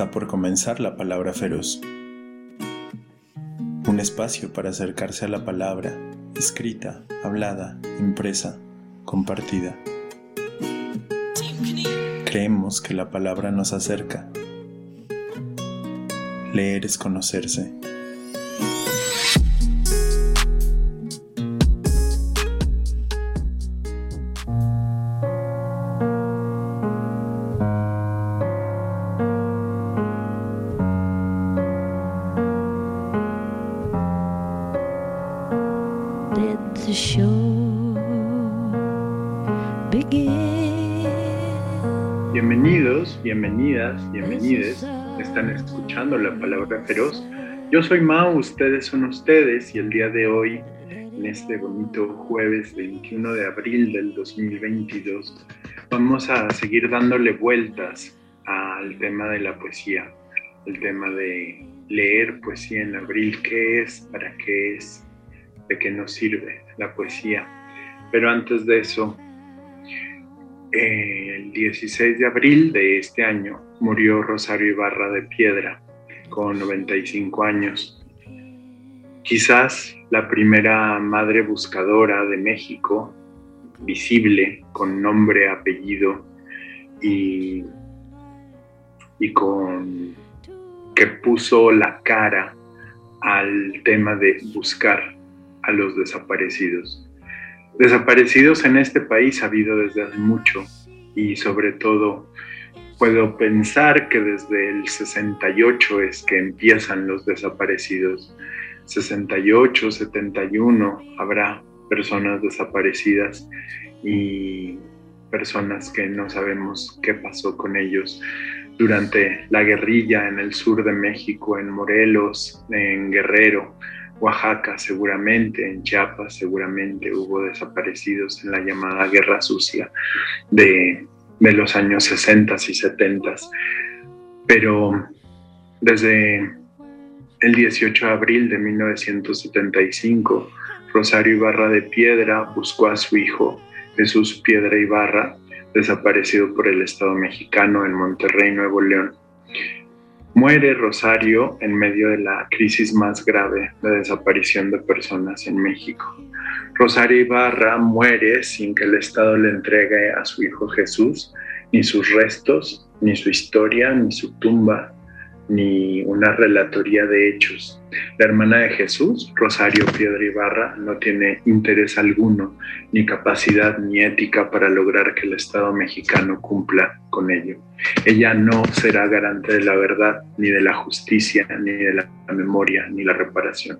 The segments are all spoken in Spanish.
Está por comenzar la palabra feroz. Un espacio para acercarse a la palabra, escrita, hablada, impresa, compartida. Creemos que la palabra nos acerca. Leer es conocerse. Feroz. Yo soy Mao, ustedes son ustedes y el día de hoy, en este bonito jueves 21 de abril del 2022, vamos a seguir dándole vueltas al tema de la poesía, el tema de leer poesía en abril, qué es, para qué es, de qué nos sirve la poesía. Pero antes de eso, el 16 de abril de este año murió Rosario Ibarra de Piedra con 95 años. Quizás la primera madre buscadora de México, visible, con nombre, apellido y, y con que puso la cara al tema de buscar a los desaparecidos. Desaparecidos en este país ha habido desde hace mucho y sobre todo puedo pensar que desde el 68 es que empiezan los desaparecidos. 68, 71 habrá personas desaparecidas y personas que no sabemos qué pasó con ellos durante la guerrilla en el sur de México, en Morelos, en Guerrero, Oaxaca seguramente, en Chiapas seguramente hubo desaparecidos en la llamada Guerra Sucia de, los años 60 y 70. Pero desde el 18 de abril de 1975, Rosario Ibarra de Piedra buscó a su hijo Jesús Piedra Ibarra, desaparecido por el Estado mexicano en Monterrey, Nuevo León. Muere Rosario en medio de la crisis más grave de desaparición de personas en México. Rosario Ibarra muere sin que el Estado le entregue a su hijo Jesús ni sus restos, ni su historia, ni su tumba, ni una relatoría de hechos. La hermana de Jesús, Rosario Piedra Ibarra, no tiene interés alguno, ni capacidad ni ética para lograr que el Estado mexicano cumpla con ello. Ella no será garante de la verdad, ni de la justicia, ni de la memoria, ni la reparación.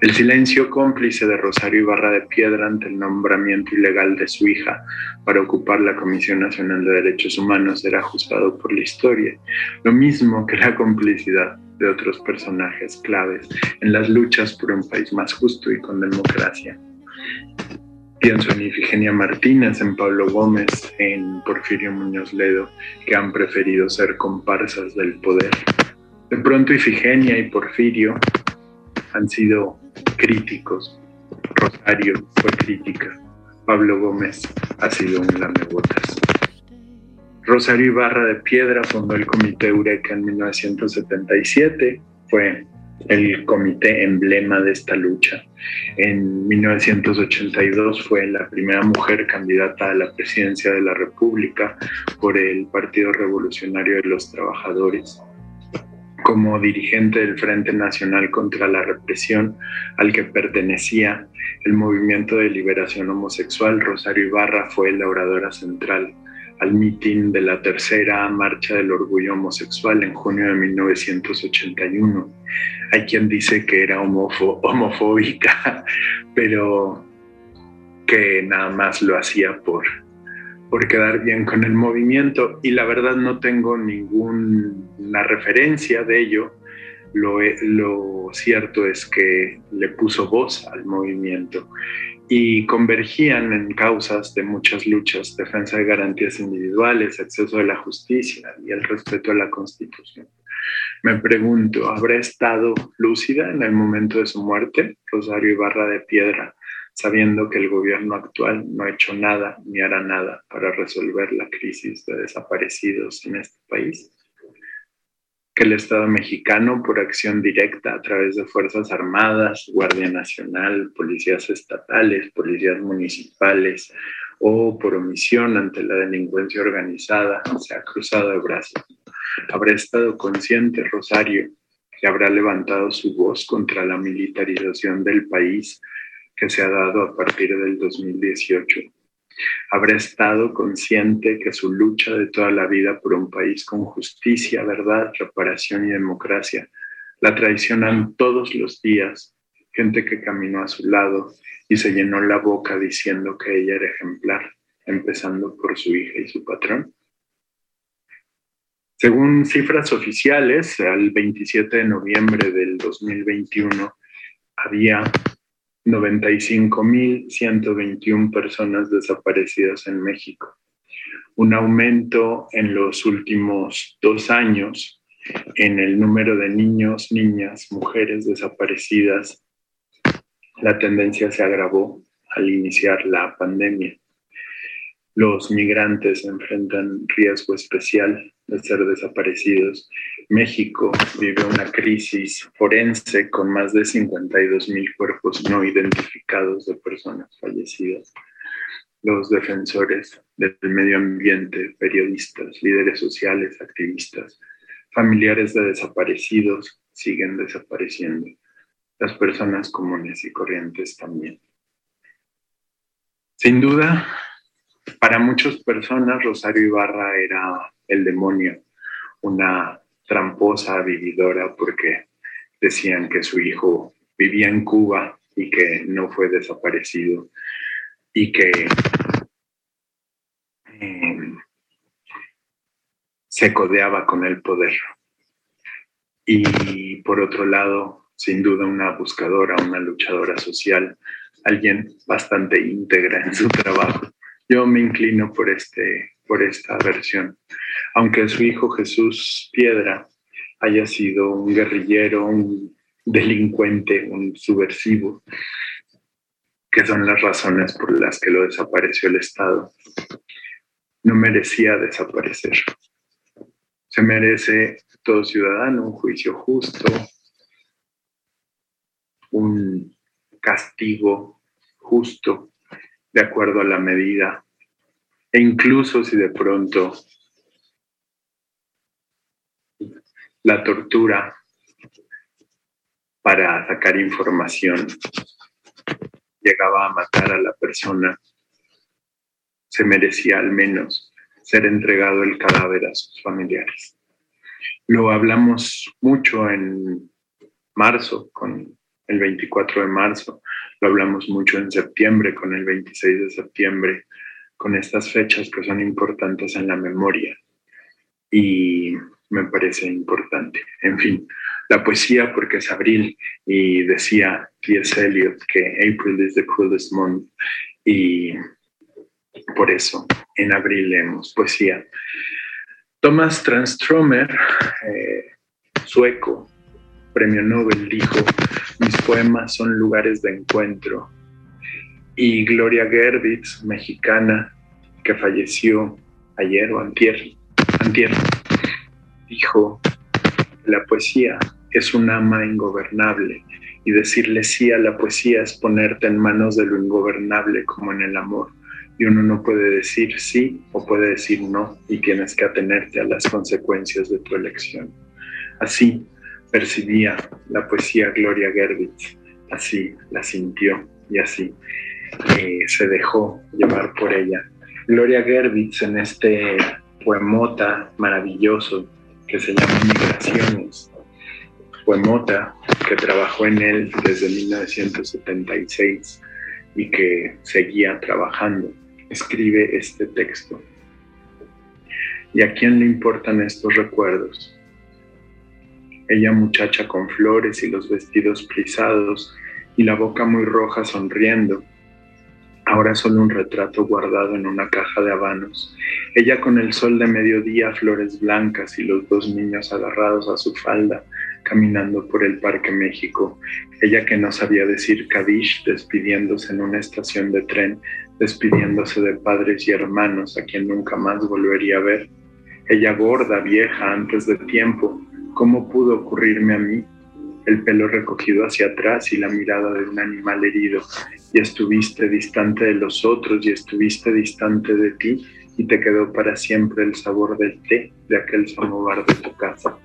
El silencio cómplice de Rosario Ibarra de Piedra ante el nombramiento ilegal de su hija para ocupar la Comisión Nacional de Derechos Humanos será ajustado por la historia, lo mismo que la complicidad de otros personajes claves en las luchas por un país más justo y con democracia. Pienso en Ifigenia Martínez, en Pablo Gómez, en Porfirio Muñoz Ledo, que han preferido ser comparsas del poder. De pronto Ifigenia y Porfirio han sido críticos. Rosario fue crítica. Pablo Gómez ha sido un lamebotas. Rosario Ibarra de Piedra fundó el Comité Eureka en 1977, fue el comité emblema de esta lucha. En 1982 fue la primera mujer candidata a la presidencia de la República por el Partido Revolucionario de los Trabajadores. Como dirigente del Frente Nacional contra la Represión, al que pertenecía el Movimiento de Liberación Homosexual, Rosario Ibarra fue la oradora central al mitin de la tercera marcha del orgullo homosexual en junio de 1981. Hay quien dice que era homofóbica, pero que nada más lo hacía por, por quedar bien con el movimiento y la verdad no tengo ninguna referencia de ello. Lo, lo cierto es que le puso voz al movimiento y convergían en causas de muchas luchas, defensa de garantías individuales, acceso a la justicia y el respeto a la Constitución. Me pregunto, ¿habrá estado lúcida en el momento de su muerte, Rosario Ibarra de Piedra, sabiendo que el gobierno actual no ha hecho nada ni hará nada para resolver la crisis de desaparecidos en este país? Que el Estado mexicano, por acción directa a través de Fuerzas Armadas, Guardia Nacional, policías estatales, policías municipales o por omisión ante la delincuencia organizada, se ha cruzado de brazos. Habrá estado consciente Rosario que habrá levantado su voz contra la militarización del país que se ha dado a partir del 2018 habrá estado consciente que su lucha de toda la vida por un país con justicia, verdad, reparación y democracia la traicionan todos los días gente que caminó a su lado y se llenó la boca diciendo que ella era ejemplar, empezando por su hija y su patrón. Según cifras oficiales, al 27 de noviembre del 2021 había 95.121 personas desaparecidas en México, un aumento en los últimos dos años en el número de niños, niñas, mujeres desaparecidas. La tendencia se agravó al iniciar la pandemia. Los migrantes enfrentan riesgo especial de ser desaparecidos. México vive una crisis forense con más de 52 mil cuerpos no identificados de personas fallecidas. Los defensores del medio ambiente, periodistas, líderes sociales, activistas, familiares de desaparecidos siguen desapareciendo. Las personas comunes y corrientes también. Sin duda, para muchas personas Rosario Ibarra era el demonio, una tramposa vividora porque decían que su hijo vivía en Cuba y que no fue desaparecido y que em, se codeaba con el poder. Y por otro lado, sin duda una buscadora, una luchadora social, alguien bastante íntegra en su trabajo. Yo me inclino por, este, por esta versión. Aunque su hijo Jesús Piedra haya sido un guerrillero, un delincuente, un subversivo, que son las razones por las que lo desapareció el Estado, no merecía desaparecer. Se merece todo ciudadano un juicio justo, un castigo justo de acuerdo a la medida. E incluso si de pronto la tortura para sacar información llegaba a matar a la persona, se merecía al menos ser entregado el cadáver a sus familiares. Lo hablamos mucho en marzo, con el 24 de marzo, lo hablamos mucho en septiembre, con el 26 de septiembre, con estas fechas que son importantes en la memoria. Y me parece importante. En fin, la poesía porque es abril y decía T.S. Eliot que April is the coolest month y por eso en abril leemos poesía. Thomas Transtromer, eh, sueco, premio Nobel, dijo, poemas son lugares de encuentro. Y Gloria Gerbitz, mexicana, que falleció ayer o antier, antier dijo, la poesía es un ama ingobernable y decirle sí a la poesía es ponerte en manos de lo ingobernable como en el amor. Y uno no puede decir sí o puede decir no y tienes que atenerte a las consecuencias de tu elección. Así, percibía la poesía Gloria Gerbitz, así la sintió y así eh, se dejó llevar por ella. Gloria Gerbitz en este poemota maravilloso que se llama Migraciones, poemota que trabajó en él desde 1976 y que seguía trabajando, escribe este texto. ¿Y a quién le importan estos recuerdos? Ella muchacha con flores y los vestidos frisados y la boca muy roja sonriendo. Ahora solo un retrato guardado en una caja de habanos. Ella con el sol de mediodía, flores blancas y los dos niños agarrados a su falda, caminando por el Parque México. Ella que no sabía decir Kadish, despidiéndose en una estación de tren, despidiéndose de padres y hermanos a quien nunca más volvería a ver. Ella gorda, vieja, antes de tiempo, ¿Cómo pudo ocurrirme a mí? El pelo recogido hacia atrás y la mirada de un animal herido. Y estuviste distante de los otros y estuviste distante de ti y te quedó para siempre el sabor del té de aquel samovar de tu casa.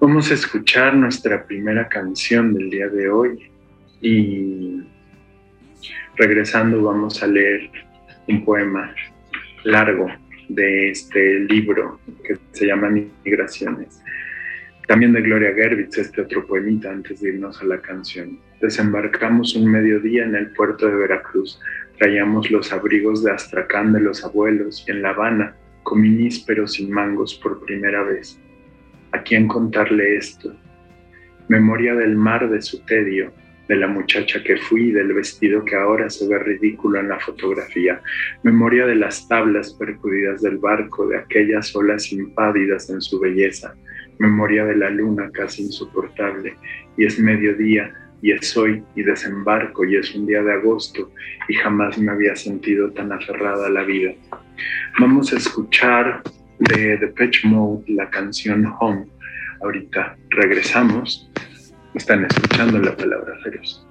Vamos a escuchar nuestra primera canción del día de hoy y regresando vamos a leer un poema largo de este libro que se llama Migraciones. También de Gloria Gervitz, este otro poemita antes de irnos a la canción. Desembarcamos un mediodía en el puerto de Veracruz. Traíamos los abrigos de Astracán de los abuelos y en La Habana comí nísperos sin mangos por primera vez. ¿A quién contarle esto? Memoria del mar de su tedio, de la muchacha que fui, del vestido que ahora se ve ridículo en la fotografía, memoria de las tablas percudidas del barco, de aquellas olas impávidas en su belleza, memoria de la luna casi insoportable, y es mediodía, y es hoy, y desembarco, y es un día de agosto, y jamás me había sentido tan aferrada a la vida. Vamos a escuchar de The Pitch Mode la canción Home. Ahorita regresamos están escuchando la palabra feroz.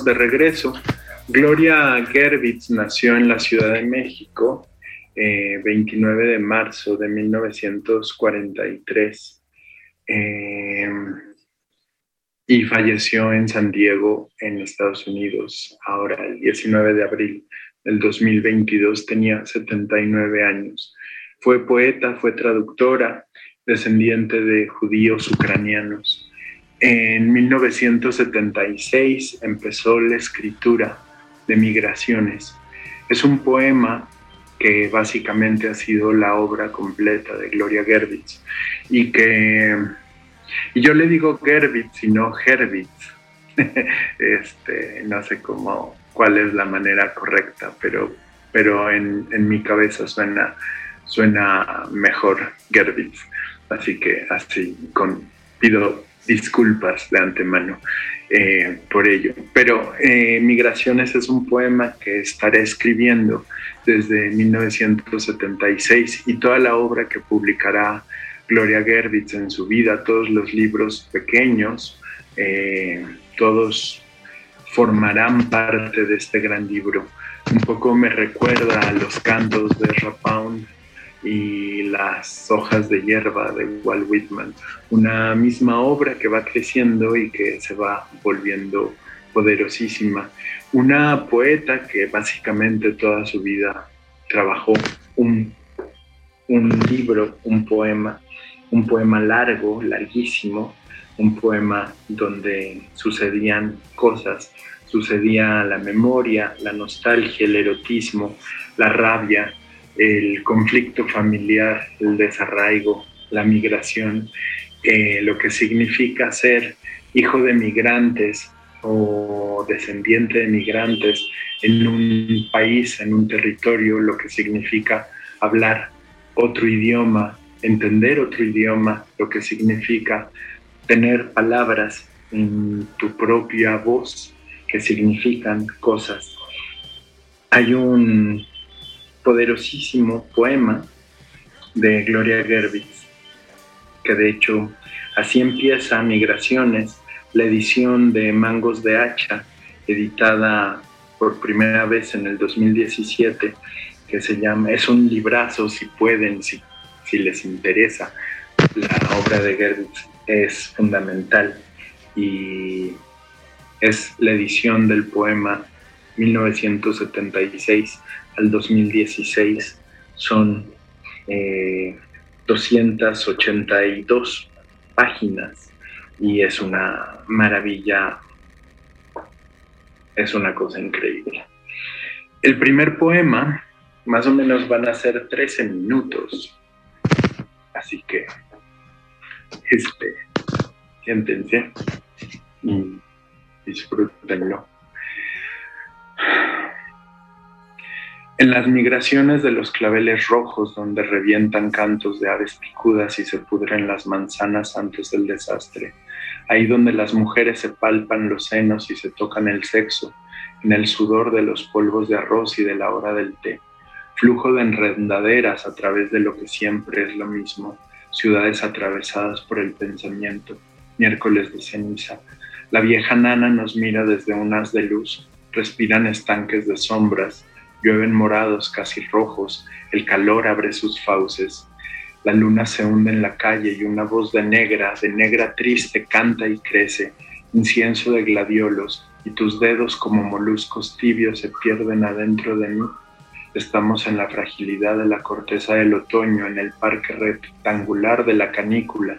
De regreso. Gloria Gerbitz nació en la Ciudad de México 29 eh, de marzo de 1943 eh, y falleció en San Diego, en Estados Unidos, ahora el 19 de abril del 2022, tenía 79 años. Fue poeta, fue traductora, descendiente de judíos ucranianos. En 1976 empezó la escritura de Migraciones. Es un poema que básicamente ha sido la obra completa de Gloria Gerbitz y que y yo le digo Gerbitz y no Herbitz. este, no sé cómo cuál es la manera correcta, pero pero en, en mi cabeza suena suena mejor Gerbitz. Así que así con pido disculpas de antemano eh, por ello. Pero eh, Migraciones es un poema que estaré escribiendo desde 1976 y toda la obra que publicará Gloria Gerbitz en su vida, todos los libros pequeños, eh, todos formarán parte de este gran libro. Un poco me recuerda a los cantos de Rapound y las hojas de hierba de Walt Whitman, una misma obra que va creciendo y que se va volviendo poderosísima. Una poeta que básicamente toda su vida trabajó un, un libro, un poema, un poema largo, larguísimo, un poema donde sucedían cosas, sucedía la memoria, la nostalgia, el erotismo, la rabia, el conflicto familiar, el desarraigo, la migración, eh, lo que significa ser hijo de migrantes o descendiente de migrantes en un país, en un territorio, lo que significa hablar otro idioma, entender otro idioma, lo que significa tener palabras en tu propia voz que significan cosas. Hay un poderosísimo poema de Gloria Gerbitz, que de hecho así empieza Migraciones, la edición de Mangos de Hacha, editada por primera vez en el 2017, que se llama, es un librazo si pueden, si, si les interesa. La obra de Gerbitz es fundamental y es la edición del poema 1976 al 2016 son 282 eh, páginas y es una maravilla, es una cosa increíble. El primer poema más o menos van a ser 13 minutos, así que este, siéntense y disfrútenlo. En las migraciones de los claveles rojos, donde revientan cantos de aves picudas y se pudren las manzanas antes del desastre, ahí donde las mujeres se palpan los senos y se tocan el sexo, en el sudor de los polvos de arroz y de la hora del té, flujo de enredaderas a través de lo que siempre es lo mismo, ciudades atravesadas por el pensamiento, miércoles de ceniza. La vieja nana nos mira desde un haz de luz, respiran estanques de sombras, llueven morados, casi rojos, el calor abre sus fauces, la luna se hunde en la calle y una voz de negra, de negra triste, canta y crece, incienso de gladiolos, y tus dedos como moluscos tibios se pierden adentro de mí. Estamos en la fragilidad de la corteza del otoño, en el parque rectangular de la canícula,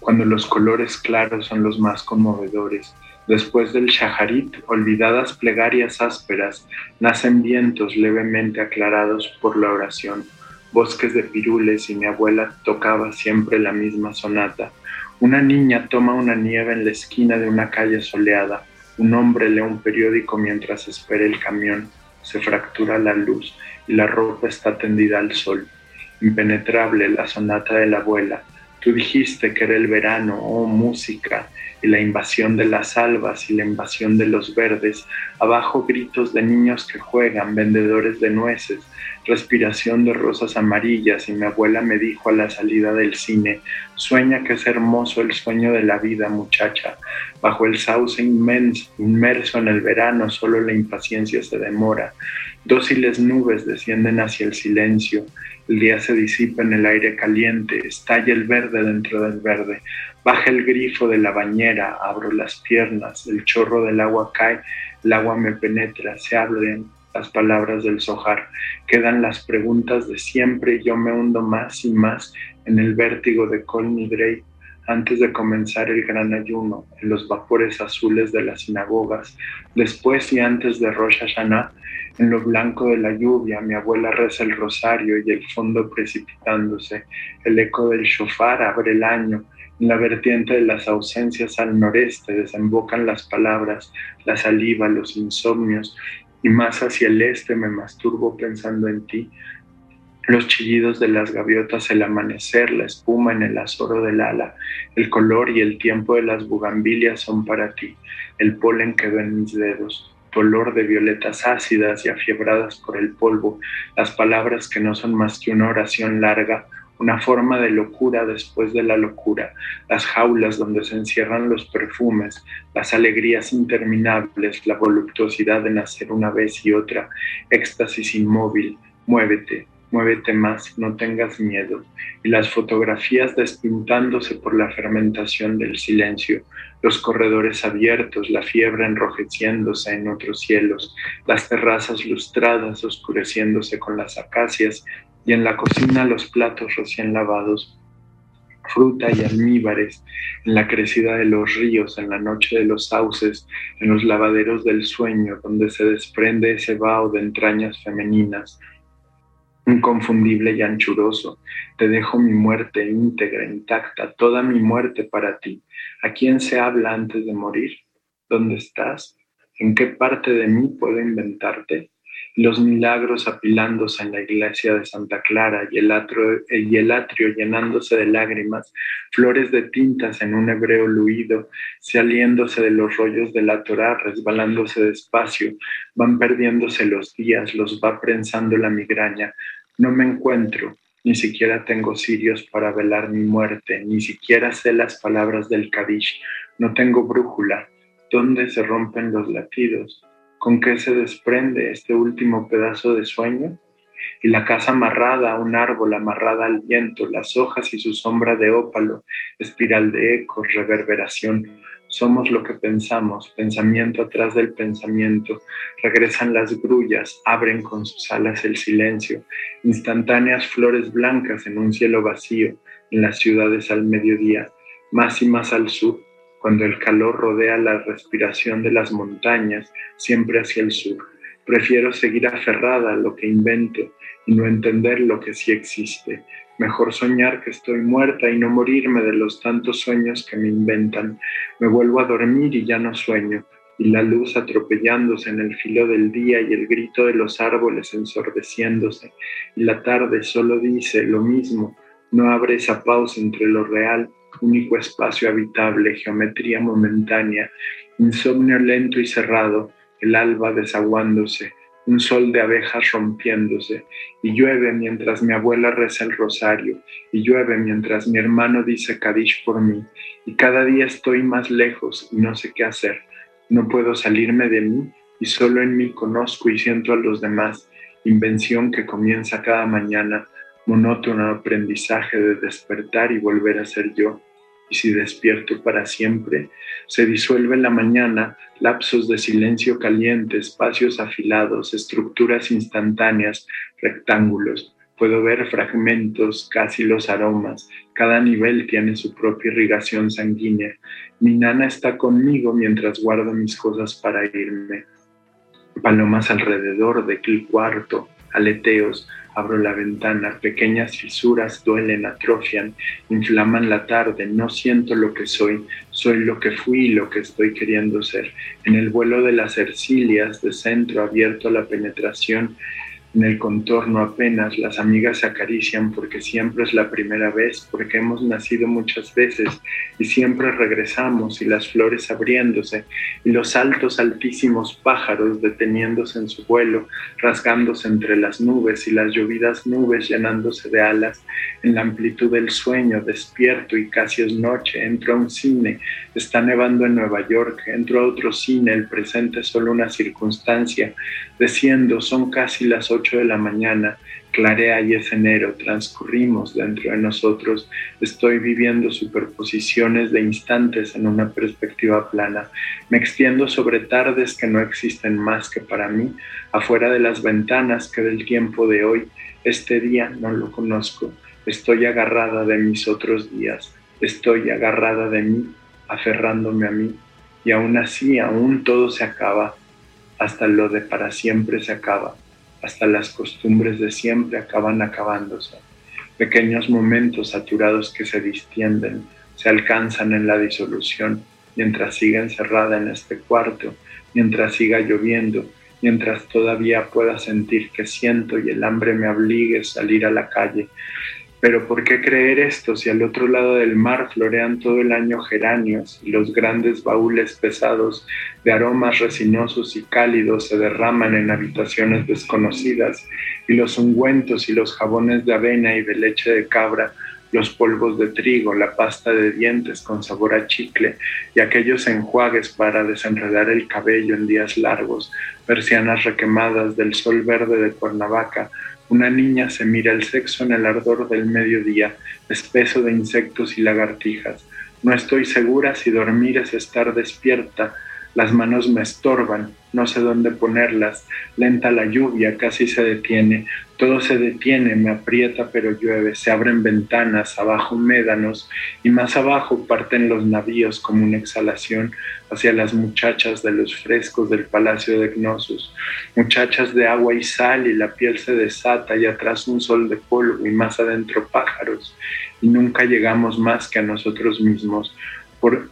cuando los colores claros son los más conmovedores, Después del shaharit, olvidadas plegarias ásperas, nacen vientos levemente aclarados por la oración, bosques de pirules y mi abuela tocaba siempre la misma sonata. Una niña toma una nieve en la esquina de una calle soleada. Un hombre lee un periódico mientras espera el camión. Se fractura la luz y la ropa está tendida al sol. Impenetrable la sonata de la abuela. Tú dijiste que era el verano, oh música, y la invasión de las albas y la invasión de los verdes, abajo gritos de niños que juegan, vendedores de nueces, respiración de rosas amarillas y mi abuela me dijo a la salida del cine, sueña que es hermoso el sueño de la vida muchacha, bajo el sauce inmenso, inmerso en el verano solo la impaciencia se demora, dóciles nubes descienden hacia el silencio, el día se disipa en el aire caliente, estalla el verde dentro del verde, baja el grifo de la bañera, abro las piernas, el chorro del agua cae, el agua me penetra, se abren las palabras del sojar, quedan las preguntas de siempre yo me hundo más y más en el vértigo de Colny Drake antes de comenzar el gran ayuno, en los vapores azules de las sinagogas, después y antes de Rosh Hashanah, en lo blanco de la lluvia, mi abuela reza el rosario y el fondo precipitándose. El eco del shofar abre el año. En la vertiente de las ausencias al noreste desembocan las palabras, la saliva, los insomnios, y más hacia el este me masturbo pensando en ti. Los chillidos de las gaviotas, el amanecer, la espuma en el azoro del ala, el color y el tiempo de las bugambilias son para ti, el polen que en mis dedos olor de violetas ácidas y afiebradas por el polvo, las palabras que no son más que una oración larga, una forma de locura después de la locura, las jaulas donde se encierran los perfumes, las alegrías interminables, la voluptuosidad de nacer una vez y otra, éxtasis inmóvil, muévete, muévete más, no tengas miedo, y las fotografías despintándose por la fermentación del silencio, los corredores abiertos, la fiebre enrojeciéndose en otros cielos, las terrazas lustradas oscureciéndose con las acacias, y en la cocina los platos recién lavados, fruta y almíbares, en la crecida de los ríos, en la noche de los sauces, en los lavaderos del sueño, donde se desprende ese vaho de entrañas femeninas, inconfundible y anchuroso. Te dejo mi muerte íntegra, intacta, toda mi muerte para ti. ¿A quién se habla antes de morir? ¿Dónde estás? ¿En qué parte de mí puedo inventarte? los milagros apilándose en la iglesia de Santa Clara y el, atrio, llenándose de lágrimas, flores de tintas en un hebreo luido, saliéndose de los rollos de la Torá, resbalándose despacio, van perdiéndose los días, los va prensando la migraña, no me encuentro, ni siquiera tengo cirios para velar mi muerte, ni siquiera sé las palabras del Kadish, no tengo brújula. ¿Dónde se rompen los latidos? ¿Con qué se desprende este último pedazo de sueño? Y la casa amarrada a un árbol, amarrada al viento, las hojas y su sombra de ópalo, espiral de ecos, reverberación, somos lo que pensamos, pensamiento atrás del pensamiento. Regresan las grullas, abren con sus alas el silencio. Instantáneas flores blancas en un cielo vacío, en las ciudades al mediodía, más y más al sur, cuando el calor rodea la respiración de las montañas, siempre hacia el sur. Prefiero seguir aferrada a lo que invento y no entender lo que sí existe. Mejor soñar que estoy muerta y no morirme de los tantos sueños que me inventan. Me vuelvo a dormir y ya no sueño, y la luz atropellándose en el filo del día y el grito de los árboles ensordeciéndose, y la tarde solo dice lo mismo, no abre esa pausa entre lo real, único espacio habitable, geometría momentánea, insomnio lento y cerrado, el alba desaguándose, un sol de abejas rompiéndose, y llueve mientras mi abuela reza el rosario, y llueve mientras mi hermano dice Kadish por mí, y cada día estoy más lejos y no sé qué hacer. No puedo salirme de mí y solo en mí conozco y siento a los demás, invención que comienza cada mañana, monótono aprendizaje de despertar y volver a ser yo y si despierto para siempre, se disuelve la mañana lapsos de silencio caliente, espacios afilados, estructuras instantáneas, rectángulos. Puedo ver fragmentos, casi los aromas. Cada nivel tiene su propia irrigación sanguínea. Mi nana está conmigo mientras guardo mis cosas para irme. Palomas alrededor de el cuarto, aleteos, Abro la ventana, pequeñas fisuras duelen, atrofian, inflaman la tarde, no siento lo que soy, soy lo que fui y lo que estoy queriendo ser. En el vuelo de las ercilias, de centro abierto a la penetración, En el contorno apenas las amigas se acarician porque siempre es la primera vez, porque hemos nacido muchas veces y siempre regresamos y las flores abriéndose y los altos altísimos pájaros deteniéndose en su vuelo, rasgándose entre las nubes y las llovidas nubes llenándose de alas. En la amplitud del sueño, despierto y casi es noche, entro a un cine, está nevando en Nueva York, entro a otro cine, el presente es solo una circunstancia, desciendo, son casi las ocho de la mañana, clarea y es enero, transcurrimos dentro de nosotros, estoy viviendo superposiciones de instantes en una perspectiva plana, me extiendo sobre tardes que no existen más que para mí, afuera de las ventanas que del tiempo de hoy, este día no lo conozco, estoy agarrada de mis otros días, estoy agarrada de mí, aferrándome a mí, y aún así, aún todo se acaba, hasta lo de para siempre se acaba hasta las costumbres de siempre acaban acabándose. Pequeños momentos saturados que se distienden, se alcanzan en la disolución, mientras siga encerrada en este cuarto, mientras siga lloviendo, mientras todavía pueda sentir que siento y el hambre me obligue a salir a la calle, pero ¿por qué creer esto si al otro lado del mar florean todo el año geranios y los grandes baúles pesados de aromas resinosos y cálidos se derraman en habitaciones desconocidas y los ungüentos y los jabones de avena y de leche de cabra, los polvos de trigo, la pasta de dientes con sabor a chicle y aquellos enjuagues para desenredar el cabello en días largos, persianas requemadas del sol verde de Cuernavaca, una niña se mira el sexo en el ardor del mediodía, espeso de insectos y lagartijas. No estoy segura si dormir es estar despierta. Las manos me estorban, no sé dónde ponerlas. Lenta la lluvia, casi se detiene. Todo se detiene, me aprieta pero llueve, se abren ventanas, abajo médanos y más abajo parten los navíos como una exhalación hacia las muchachas de los frescos del palacio de Gnosus, muchachas de agua y sal y la piel se desata y atrás un sol de polvo y más adentro pájaros. Y nunca llegamos más que a nosotros mismos,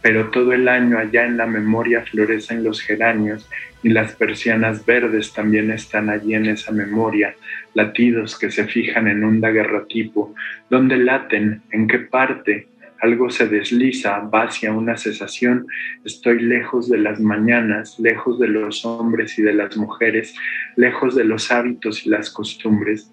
pero todo el año allá en la memoria florecen los geranios y las persianas verdes también están allí en esa memoria, latidos que se fijan en un daguerrotipo, ¿dónde laten? ¿En qué parte? Algo se desliza, va hacia una cesación. Estoy lejos de las mañanas, lejos de los hombres y de las mujeres, lejos de los hábitos y las costumbres.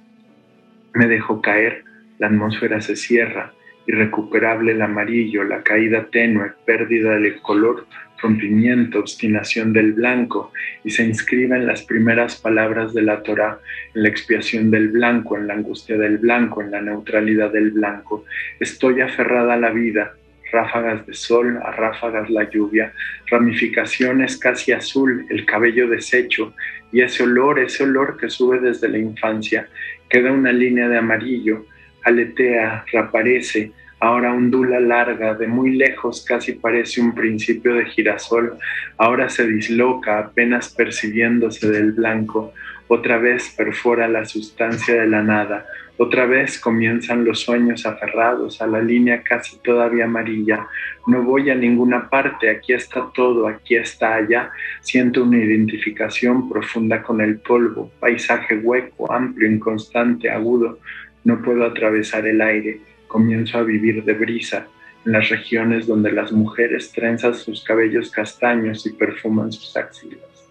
Me dejo caer, la atmósfera se cierra, irrecuperable el amarillo, la caída tenue, pérdida del color, rompimiento, obstinación del blanco, y se inscribe en las primeras palabras de la Torá, en la expiación del blanco, en la angustia del blanco, en la neutralidad del blanco. Estoy aferrada a la vida, ráfagas de sol, a ráfagas la lluvia, ramificaciones casi azul, el cabello deshecho, y ese olor, ese olor que sube desde la infancia, queda una línea de amarillo, aletea, reaparece, ahora ondula larga, de muy lejos casi parece un principio de girasol, ahora se disloca apenas percibiéndose del blanco, otra vez perfora la sustancia de la nada, otra vez comienzan los sueños aferrados a la línea casi todavía amarilla. No voy a ninguna parte, aquí está todo, aquí está allá. Siento una identificación profunda con el polvo, paisaje hueco, amplio, inconstante, agudo. No puedo atravesar el aire comienzo a vivir de brisa en las regiones donde las mujeres trenzan sus cabellos castaños y perfuman sus axilas.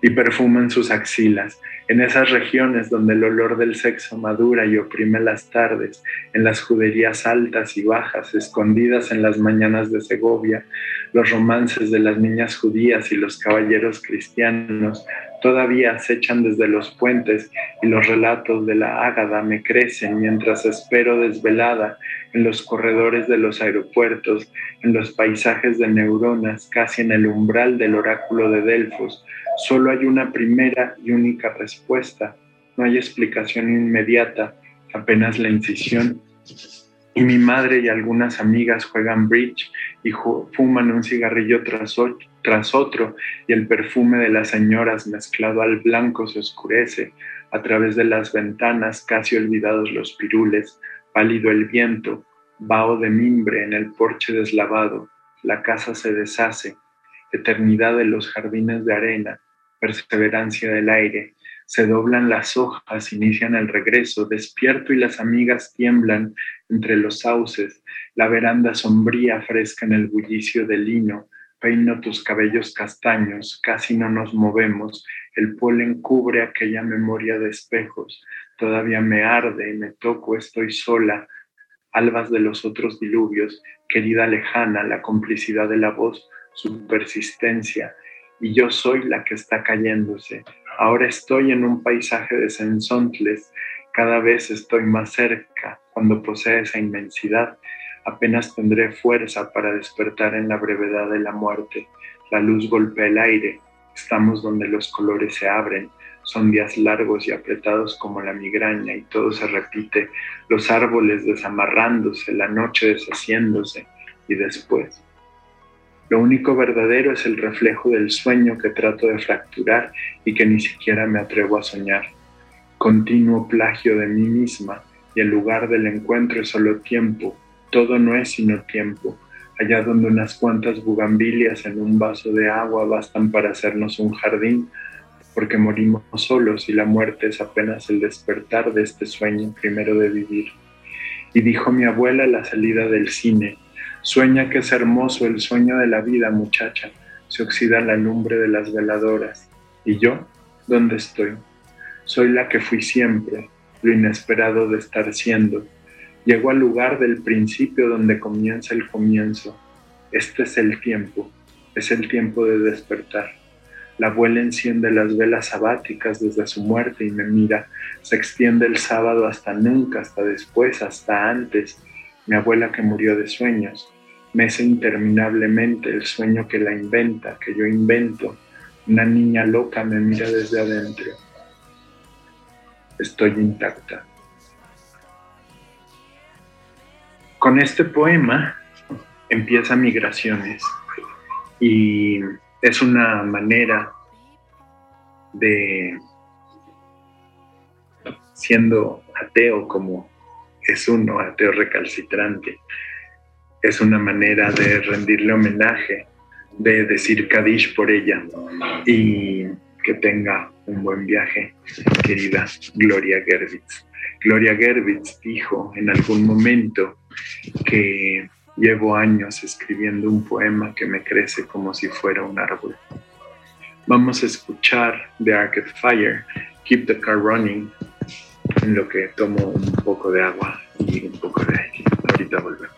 Y perfuman sus axilas. En esas regiones donde el olor del sexo madura y oprime las tardes, en las juderías altas y bajas, escondidas en las mañanas de Segovia, los romances de las niñas judías y los caballeros cristianos todavía acechan desde los puentes y los relatos de la Ágada me crecen mientras espero desvelada en los corredores de los aeropuertos, en los paisajes de neuronas, casi en el umbral del oráculo de Delfos. Solo hay una primera y única respuesta. No hay explicación inmediata, apenas la incisión. Y mi madre y algunas amigas juegan bridge y fuman un cigarrillo tras tras otro y el perfume de las señoras mezclado al blanco se oscurece. A través de las ventanas casi olvidados los pirules, pálido el viento, vaho de mimbre en el porche deslavado, la casa se deshace, eternidad de los jardines de arena, perseverancia del aire, Se doblan las hojas, inician el regreso, despierto y las amigas tiemblan entre los sauces, la veranda sombría fresca en el bullicio del lino, peino tus cabellos castaños, casi no nos movemos, el polen cubre aquella memoria de espejos, todavía me arde, me toco, estoy sola, albas de los otros diluvios, querida lejana, la complicidad de la voz, su persistencia, y yo soy la que está cayéndose. Ahora estoy en un paisaje de sensontles, cada vez estoy más cerca, cuando posee esa inmensidad, apenas tendré fuerza para despertar en la brevedad de la muerte. La luz golpea el aire, estamos donde los colores se abren, son días largos y apretados como la migraña y todo se repite, los árboles desamarrándose, la noche deshaciéndose y después. Lo único verdadero es el reflejo del sueño que trato de fracturar y que ni siquiera me atrevo a soñar. Continuo plagio de mí misma y el lugar del encuentro es solo tiempo, todo no es sino tiempo, allá donde unas cuantas bugambilias en un vaso de agua bastan para hacernos un jardín, porque morimos solos y la muerte es apenas el despertar de este sueño primero de vivir. Y dijo mi abuela la salida del cine, sueña que es hermoso el sueño de la vida, muchacha, se oxida la lumbre de las veladoras. ¿Y yo? ¿Dónde estoy? Soy la que fui siempre, lo inesperado de estar siendo. Llego al lugar del principio donde comienza el comienzo. Este es el tiempo, es el tiempo de despertar. La abuela enciende las velas sabáticas desde su muerte y me mira. Se extiende el sábado hasta nunca, hasta después, hasta antes. Mi abuela que murió de sueños. Mece interminablemente el sueño que la inventa, que yo invento. Una niña loca me mira desde adentro. Estoy intacta. Con este poema empieza Migraciones y es una manera de, siendo ateo como es uno, ateo recalcitrante, es una manera de rendirle homenaje, de decir Kadish por ella y que tenga un buen viaje, querida Gloria Gerbitz. Gloria Gerbitz dijo en algún momento que Llevo años escribiendo un poema que me crece como si fuera un árbol. Vamos a escuchar The Arcade Fire, Keep the Car Running, en lo que tomo un poco de agua y un poco de aire. Ahorita volvemos.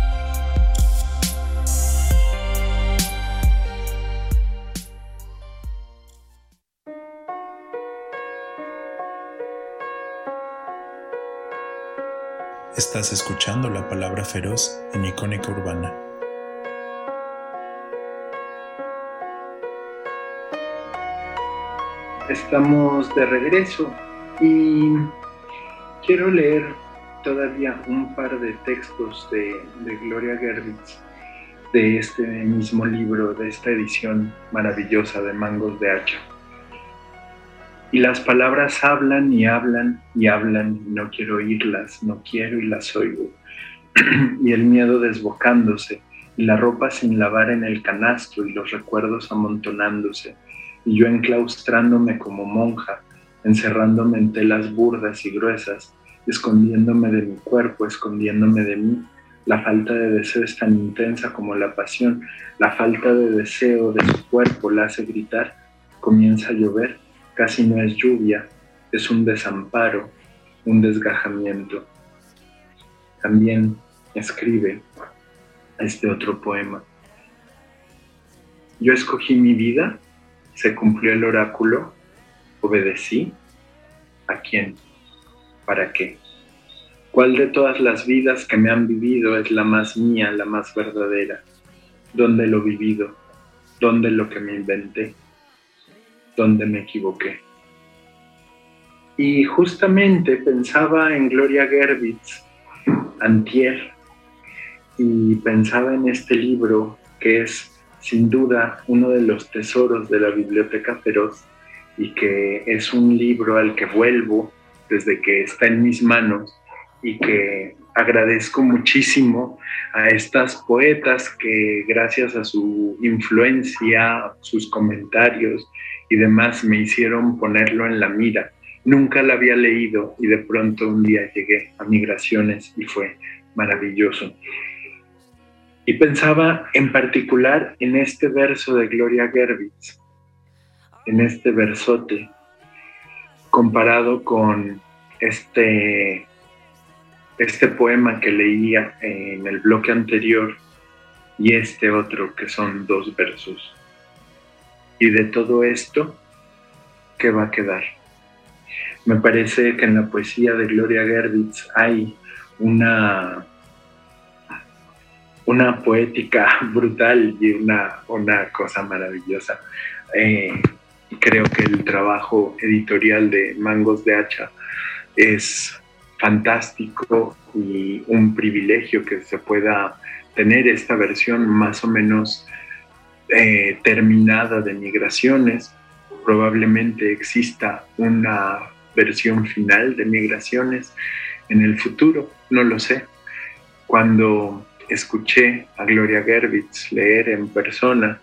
Estás escuchando la palabra feroz en Icónica Urbana. Estamos de regreso y quiero leer todavía un par de textos de, Gloria Gerbitz de este mismo libro, de esta edición maravillosa de Mangos de Hacha. Y las palabras hablan y hablan y hablan y no quiero oírlas, no quiero y las oigo. y el miedo desbocándose y la ropa sin lavar en el canastro y los recuerdos amontonándose y yo enclaustrándome como monja, encerrándome en telas burdas y gruesas, escondiéndome de mi cuerpo, escondiéndome de mí. La falta de deseo es tan intensa como la pasión. La falta de deseo de su cuerpo la hace gritar. Comienza a llover Casi no es lluvia, es un desamparo, un desgajamiento. También escribe este otro poema. Yo escogí mi vida, se cumplió el oráculo, obedecí. ¿A quién? ¿Para qué? ¿Cuál de todas las vidas que me han vivido es la más mía, la más verdadera? ¿Dónde lo vivido? ¿Dónde lo que me inventé? Donde me equivoqué. Y justamente pensaba en Gloria Gerbitz, antier, y pensaba en este libro que es sin duda uno de los tesoros de la Biblioteca Feroz y que es un libro al que vuelvo desde que está en mis manos y que agradezco muchísimo a estas poetas que gracias a su influencia, sus comentarios y demás me hicieron ponerlo en la mira. Nunca la había leído y de pronto un día llegué a Migraciones y fue maravilloso. Y pensaba en particular en este verso de Gloria Gerbitz, en este versote, comparado con este, este poema que leía en el bloque anterior y este otro que son dos versos. Y de todo esto, ¿qué va a quedar? Me parece que en la poesía de Gloria Gerbitz hay una, una poética brutal y una, una cosa maravillosa. Eh, creo que el trabajo editorial de Mangos de Hacha es fantástico y un privilegio que se pueda tener esta versión más o menos eh, terminada de migraciones. Probablemente exista una versión final de migraciones en el futuro, no lo sé. Cuando escuché a Gloria Gerbitz leer en persona,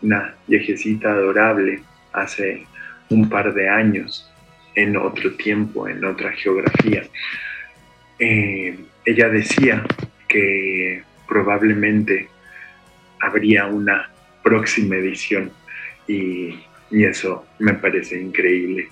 una viejecita adorable, hace un par de años, en otro tiempo, en otra geografía, eh, ella decía que probablemente habría una próxima edición y, eso me parece increíble.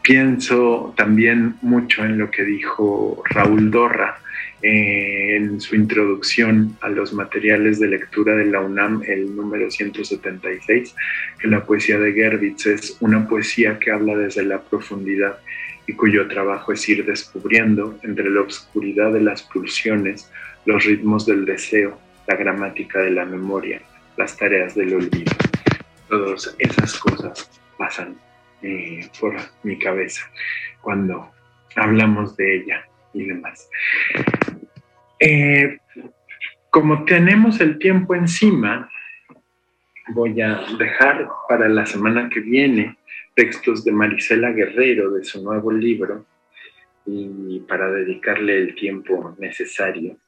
Pienso también mucho en lo que dijo Raúl Dorra eh, en su introducción a los materiales de lectura de la UNAM, el número 176, que la poesía de Gerbitz es una poesía que habla desde la profundidad y cuyo trabajo es ir descubriendo entre la oscuridad de las pulsiones los ritmos del deseo, la gramática de la memoria, las tareas del olvido. Todas esas cosas pasan eh, por mi cabeza cuando hablamos de ella y demás. Eh, como tenemos el tiempo encima, voy a dejar para la semana que viene textos de Marisela Guerrero de su nuevo libro y para dedicarle el tiempo necesario.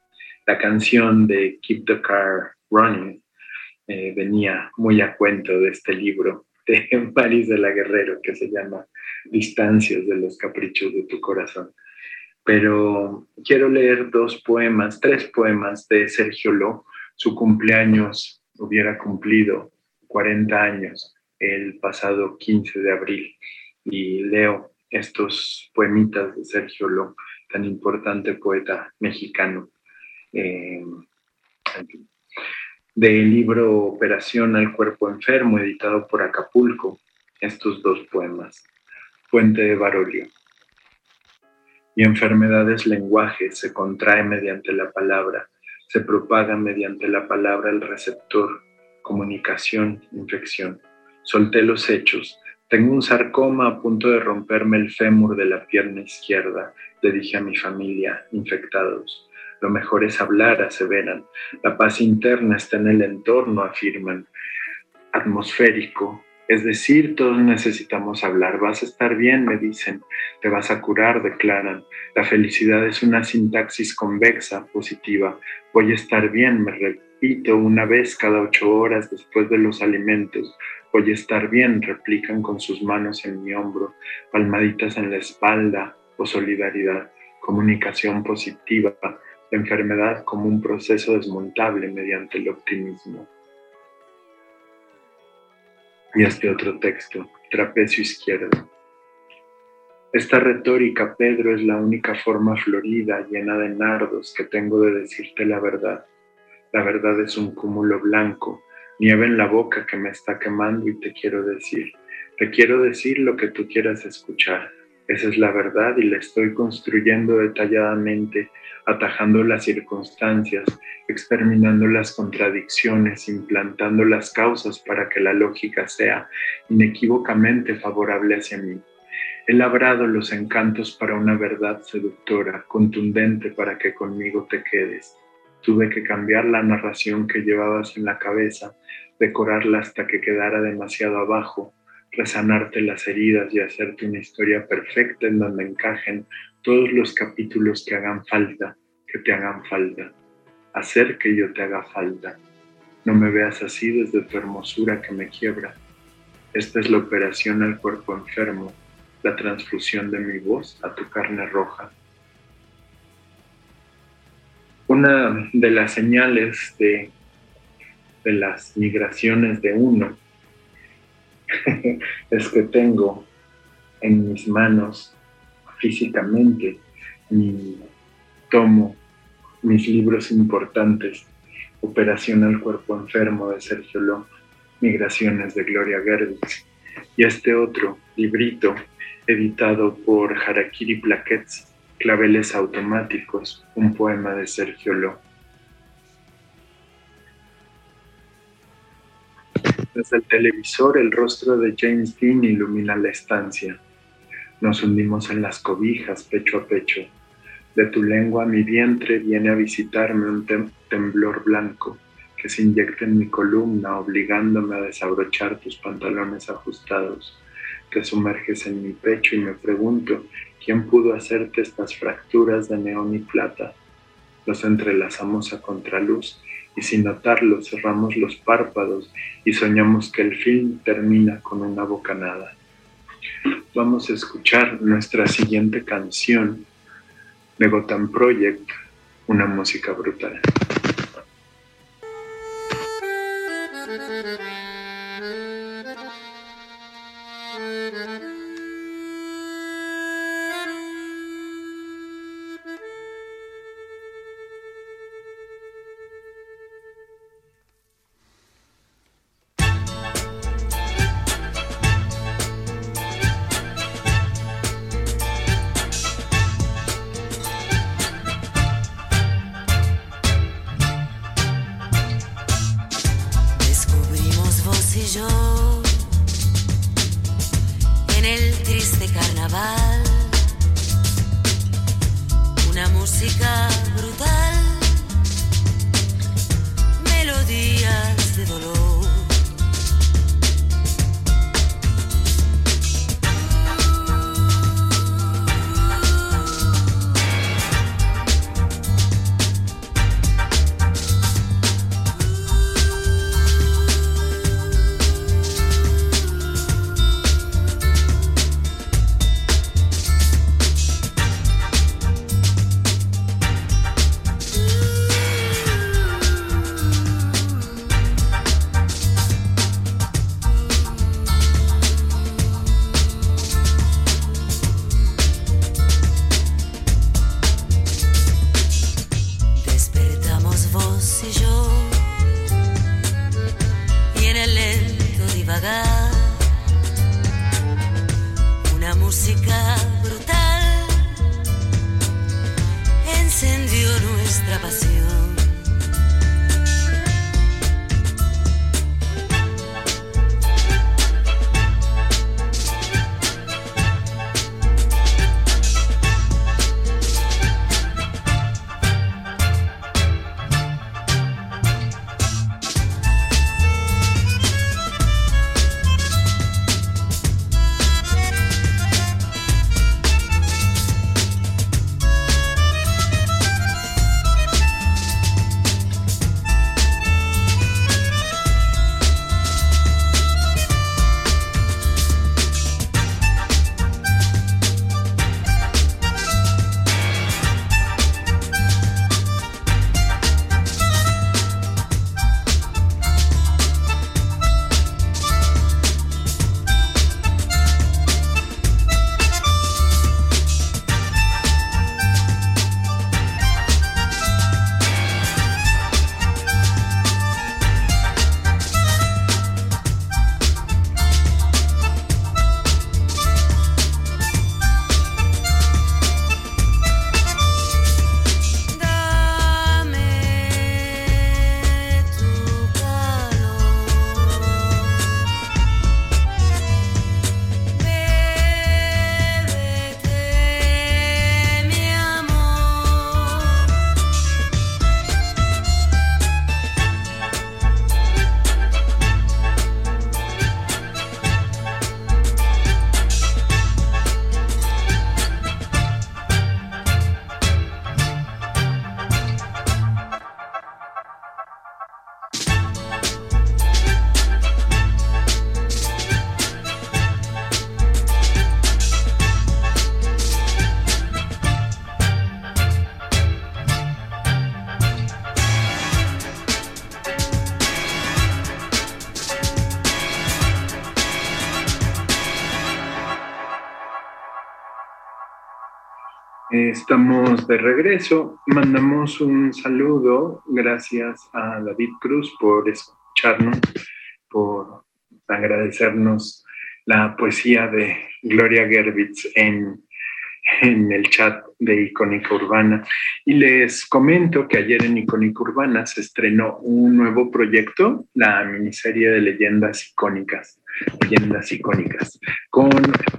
La canción de Keep the Car Running eh, venía muy a cuento de este libro de París de la Guerrero que se llama Distancias de los Caprichos de tu Corazón. Pero quiero leer dos poemas, tres poemas de Sergio Ló. Su cumpleaños hubiera cumplido 40 años el pasado 15 de abril y leo estos poemitas de Sergio Ló, tan importante poeta mexicano. Eh, del libro Operación al Cuerpo Enfermo, editado por Acapulco, estos dos poemas. Fuente de Barolio. Mi enfermedad es lenguaje, se contrae mediante la palabra, se propaga mediante la palabra el receptor, comunicación, infección. Solté los hechos. Tengo un sarcoma a punto de romperme el fémur de la pierna izquierda, le dije a mi familia, infectados. Lo mejor es hablar, aseveran. La paz interna está en el entorno, afirman. Atmosférico, es decir, todos necesitamos hablar. Vas a estar bien, me dicen. Te vas a curar, declaran. La felicidad es una sintaxis convexa, positiva. Voy a estar bien, me repito una vez cada ocho horas después de los alimentos. Voy a estar bien, replican con sus manos en mi hombro, palmaditas en la espalda o solidaridad. Comunicación positiva, la enfermedad como un proceso desmontable mediante el optimismo. Y este otro texto, trapecio izquierdo. Esta retórica, Pedro, es la única forma florida, llena de nardos, que tengo de decirte la verdad. La verdad es un cúmulo blanco, nieve en la boca que me está quemando y te quiero decir. Te quiero decir lo que tú quieras escuchar. Esa es la verdad y la estoy construyendo detalladamente atajando las circunstancias, exterminando las contradicciones, implantando las causas para que la lógica sea inequívocamente favorable hacia mí. He labrado los encantos para una verdad seductora, contundente para que conmigo te quedes. Tuve que cambiar la narración que llevabas en la cabeza, decorarla hasta que quedara demasiado abajo, resanarte las heridas y hacerte una historia perfecta en donde encajen todos los capítulos que hagan falta, que te hagan falta. Hacer que yo te haga falta. No me veas así desde tu hermosura que me quiebra. Esta es la operación al cuerpo enfermo, la transfusión de mi voz a tu carne roja. Una de las señales de, de las migraciones de uno es que tengo en mis manos físicamente y tomo mis libros importantes, Operación al Cuerpo Enfermo de Sergio Ló, Migraciones de Gloria Gervitz, y este otro librito editado por Harakiri Plaquets, Claveles Automáticos, un poema de Sergio Ló. Desde el televisor el rostro de James Dean ilumina la estancia. Nos hundimos en las cobijas pecho a pecho. De tu lengua mi vientre viene a visitarme un temblor blanco que se inyecta en mi columna obligándome a desabrochar tus pantalones ajustados. Te sumerges en mi pecho y me pregunto, ¿quién pudo hacerte estas fracturas de neón y plata? Los entrelazamos a contraluz y sin notarlo cerramos los párpados y soñamos que el film termina con una bocanada. Vamos a escuchar nuestra siguiente canción de Gotham Project, una música brutal. Estamos de regreso. Mandamos un saludo. Gracias a David Cruz por escucharnos, por agradecernos la poesía de Gloria Gerbitz en, en el chat de Icónica Urbana. Y les comento que ayer en Icónica Urbana se estrenó un nuevo proyecto, la miniserie de leyendas icónicas, leyendas icónicas, con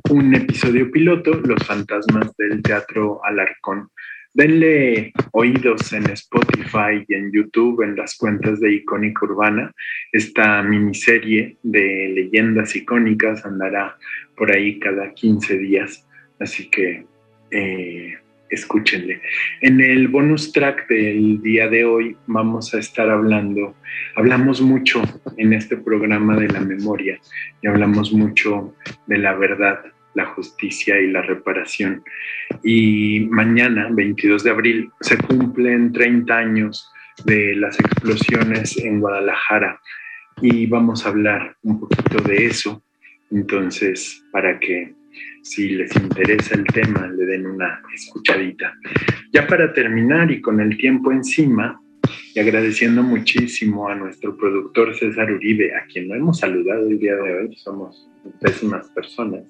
un episodio piloto, Los fantasmas del Teatro Alarcón. Denle oídos en Spotify y en YouTube, en las cuentas de Icónica Urbana. Esta miniserie de leyendas icónicas andará por ahí cada 15 días. Así que eh, escúchenle. En el bonus track del día de hoy vamos a estar hablando, hablamos mucho en este programa de la memoria y hablamos mucho de la verdad, la justicia y la reparación. Y mañana, 22 de abril, se cumplen 30 años de las explosiones en Guadalajara y vamos a hablar un poquito de eso. Entonces, para que si les interesa el tema, le den una escuchadita. Ya para terminar y con el tiempo encima, y agradeciendo muchísimo a nuestro productor César Uribe, a quien no hemos saludado el día de hoy, somos pésimas personas,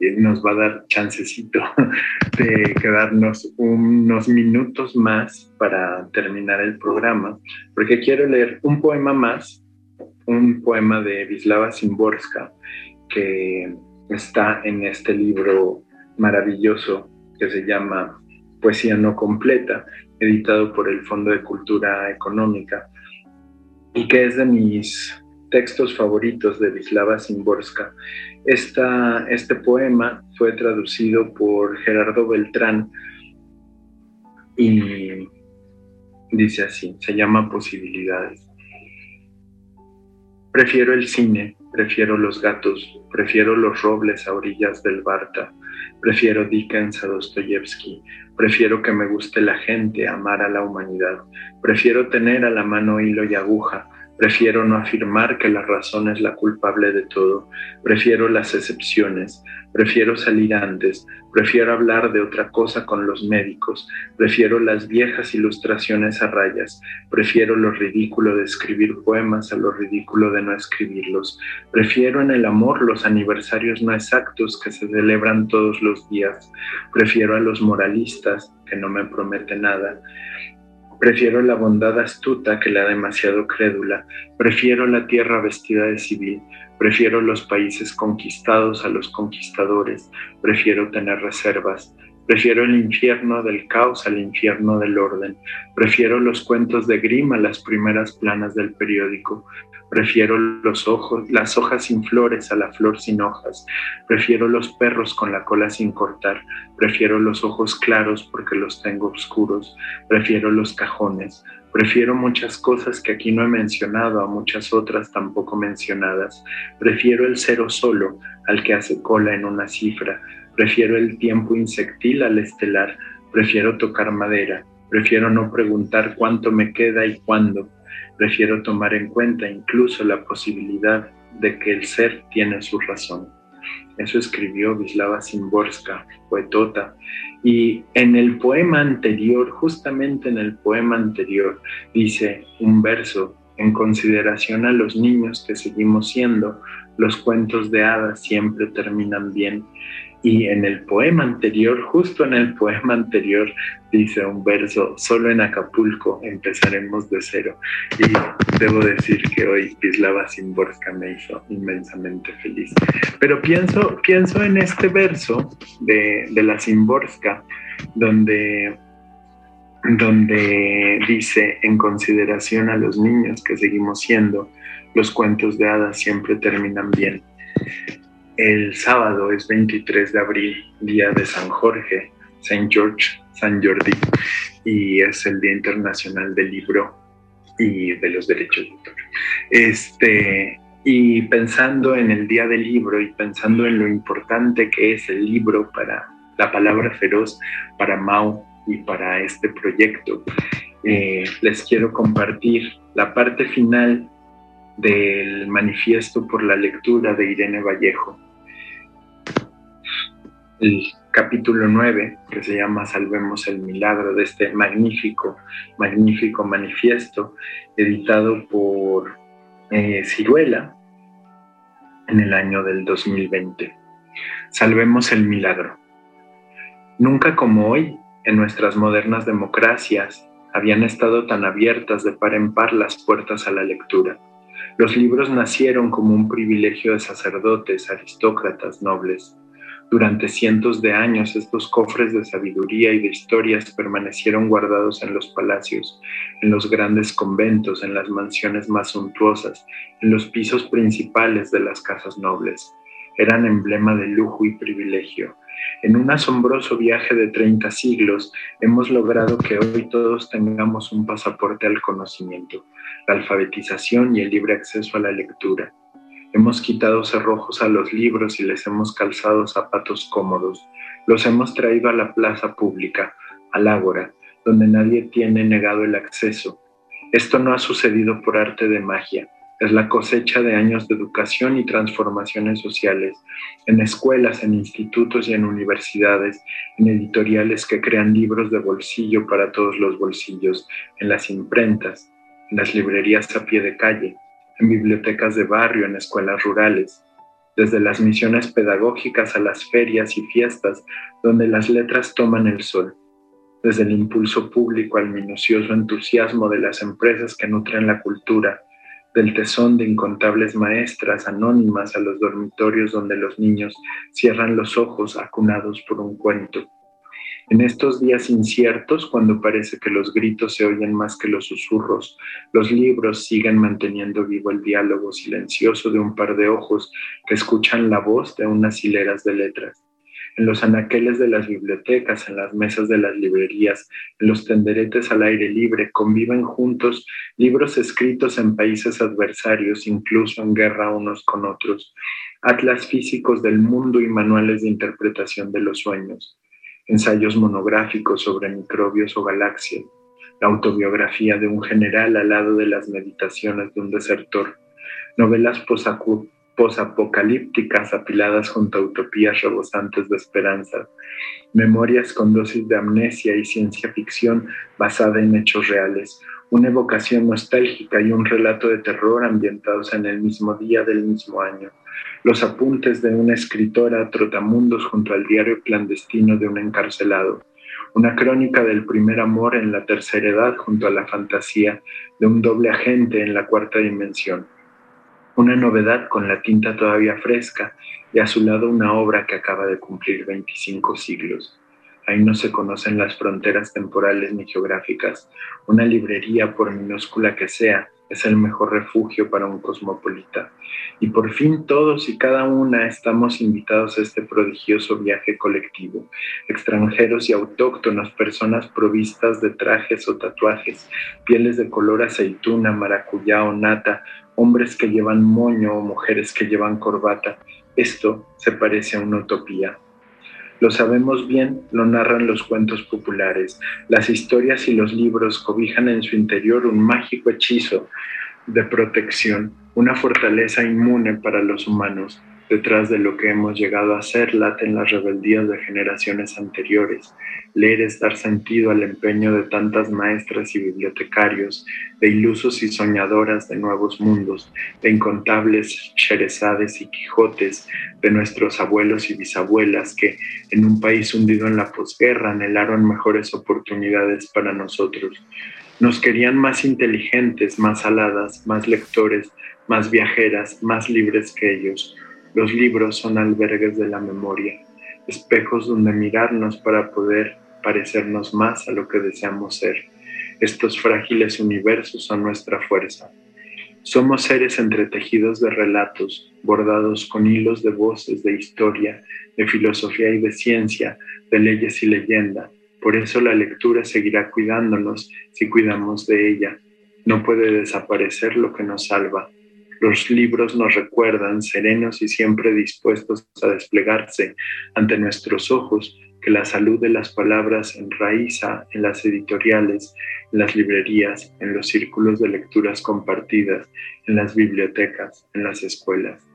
y nos va a dar chancecito de quedarnos unos minutos más para terminar el programa, porque quiero leer un poema más, un poema de Vislava Simborska, que está en este libro maravilloso que se llama Poesía no completa, editado por el Fondo de Cultura Económica, y que es de mis textos favoritos de Vislava Simborska. Este poema fue traducido por Gerardo Beltrán y dice así, se llama Posibilidades. Prefiero el cine, prefiero los gatos, prefiero los robles a orillas del Barta, prefiero Dickens a Dostoyevsky, prefiero que me guste la gente, amar a la humanidad, prefiero tener a la mano hilo y aguja, Prefiero no afirmar que la razón es la culpable de todo. Prefiero las excepciones. Prefiero salir antes. Prefiero hablar de otra cosa con los médicos. Prefiero las viejas ilustraciones a rayas. Prefiero lo ridículo de escribir poemas a lo ridículo de no escribirlos. Prefiero en el amor los aniversarios no exactos que se celebran todos los días. Prefiero a los moralistas que no me prometen nada. Prefiero la bondad astuta que la demasiado crédula. Prefiero la tierra vestida de civil. Prefiero los países conquistados a los conquistadores. Prefiero tener reservas. Prefiero el infierno del caos al infierno del orden. Prefiero los cuentos de Grimm a las primeras planas del periódico. Prefiero los ojos, las hojas sin flores a la flor sin hojas. Prefiero los perros con la cola sin cortar. Prefiero los ojos claros porque los tengo oscuros. Prefiero los cajones. Prefiero muchas cosas que aquí no he mencionado a muchas otras tampoco mencionadas. Prefiero el cero solo al que hace cola en una cifra. Prefiero el tiempo insectil al estelar. Prefiero tocar madera. Prefiero no preguntar cuánto me queda y cuándo. Prefiero tomar en cuenta incluso la posibilidad de que el ser tiene su razón. Eso escribió Vislava Simborska, poetota. Y en el poema anterior, justamente en el poema anterior, dice un verso, en consideración a los niños que seguimos siendo, los cuentos de hadas siempre terminan bien. Y en el poema anterior, justo en el poema anterior, dice un verso, solo en Acapulco empezaremos de cero. Y debo decir que hoy Islava Simborska me hizo inmensamente feliz. Pero pienso, pienso en este verso de, de la Simborska, donde donde dice, en consideración a los niños que seguimos siendo, los cuentos de hadas siempre terminan bien. El sábado es 23 de abril, día de San Jorge, Saint George, San Jordi, y es el Día Internacional del Libro y de los Derechos de Autor. Este, y pensando en el Día del Libro y pensando en lo importante que es el libro para la palabra feroz, para Mao y para este proyecto, eh, les quiero compartir la parte final del manifiesto por la lectura de Irene Vallejo el capítulo 9, que se llama Salvemos el Milagro, de este magnífico, magnífico manifiesto, editado por eh, Ciruela en el año del 2020. Salvemos el milagro. Nunca como hoy, en nuestras modernas democracias, habían estado tan abiertas de par en par las puertas a la lectura. Los libros nacieron como un privilegio de sacerdotes, aristócratas, nobles. Durante cientos de años estos cofres de sabiduría y de historias permanecieron guardados en los palacios, en los grandes conventos, en las mansiones más suntuosas, en los pisos principales de las casas nobles. Eran emblema de lujo y privilegio. En un asombroso viaje de 30 siglos hemos logrado que hoy todos tengamos un pasaporte al conocimiento, la alfabetización y el libre acceso a la lectura. Hemos quitado cerrojos a los libros y les hemos calzado zapatos cómodos. Los hemos traído a la plaza pública, al ágora, donde nadie tiene negado el acceso. Esto no ha sucedido por arte de magia, es la cosecha de años de educación y transformaciones sociales, en escuelas, en institutos y en universidades, en editoriales que crean libros de bolsillo para todos los bolsillos, en las imprentas, en las librerías a pie de calle, en bibliotecas de barrio, en escuelas rurales, desde las misiones pedagógicas a las ferias y fiestas donde las letras toman el sol, desde el impulso público al minucioso entusiasmo de las empresas que nutren la cultura, del tesón de incontables maestras anónimas a los dormitorios donde los niños cierran los ojos acunados por un cuento en estos días inciertos, cuando parece que los gritos se oyen más que los susurros, los libros siguen manteniendo vivo el diálogo silencioso de un par de ojos que escuchan la voz de unas hileras de letras. En los anaqueles de las bibliotecas, en las mesas de las librerías, en los tenderetes al aire libre, conviven juntos libros escritos en países adversarios, incluso en guerra unos con otros, atlas físicos del mundo y manuales de interpretación de los sueños ensayos monográficos sobre microbios o galaxias, la autobiografía de un general al lado de las meditaciones de un desertor, novelas posapocalípticas apiladas junto a utopías rebosantes de esperanza, memorias con dosis de amnesia y ciencia ficción basada en hechos reales, una evocación nostálgica y un relato de terror ambientados en el mismo día del mismo año, los apuntes de una escritora trotamundos junto al diario clandestino de un encarcelado, una crónica del primer amor en la tercera edad junto a la fantasía de un doble agente en la cuarta dimensión, una novedad con la tinta todavía fresca y a su lado una obra que acaba de cumplir 25 siglos. Ahí no se conocen las fronteras temporales ni geográficas. Una librería, por minúscula que sea, es el mejor refugio para un cosmopolita. Y por fin todos y cada una estamos invitados a este prodigioso viaje colectivo. Extranjeros y autóctonos, personas provistas de trajes o tatuajes, pieles de color aceituna, maracuyá o nata, hombres que llevan moño o mujeres que llevan corbata. Esto se parece a una utopía. Lo sabemos bien, lo narran los cuentos populares. Las historias y los libros cobijan en su interior un mágico hechizo de protección, una fortaleza inmune para los humanos. Detrás de lo que hemos llegado a ser laten las rebeldías de generaciones anteriores. Leer es dar sentido al empeño de tantas maestras y bibliotecarios, de ilusos y soñadoras de nuevos mundos, de incontables Sherezades y Quijotes, de nuestros abuelos y bisabuelas que, en un país hundido en la posguerra, anhelaron mejores oportunidades para nosotros. Nos querían más inteligentes, más aladas, más lectores, más viajeras, más libres que ellos los libros son albergues de la memoria, espejos donde mirarnos para poder parecernos más a lo que deseamos ser. Estos frágiles universos son nuestra fuerza. Somos seres entretejidos de relatos, bordados con hilos de voces, de historia, de filosofía y de ciencia, de leyes y leyenda. Por eso la lectura seguirá cuidándonos si cuidamos de ella. No puede desaparecer lo que nos salva, los libros nos recuerdan, serenos y siempre dispuestos a desplegarse ante nuestros ojos, que la salud de las palabras enraiza en las editoriales, en las librerías, en los círculos de lecturas compartidas, en las bibliotecas, en las escuelas.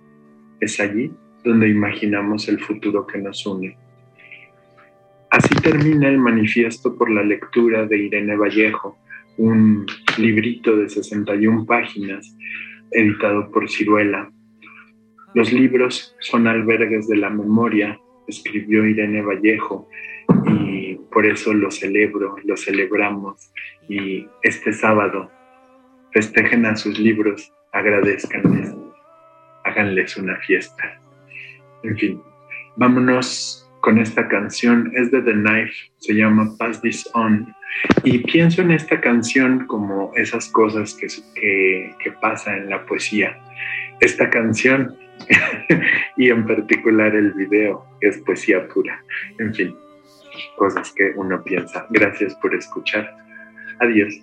Es allí donde imaginamos el futuro que nos une. Así termina el manifiesto por la lectura de Irene Vallejo, un librito de 61 páginas editado por Ciruela. Los libros son albergues de la memoria, escribió Irene Vallejo, y por eso lo celebro, lo celebramos. Y este sábado festejen a sus libros, agradezcanles, háganles una fiesta. En fin, vámonos con esta canción. Es de The Knife, se llama Pass This On. Y pienso en esta canción como esas cosas que, que, que pasa en la poesía. Esta canción y en particular el video es poesía pura. En fin, cosas que uno piensa. Gracias por escuchar. Adiós.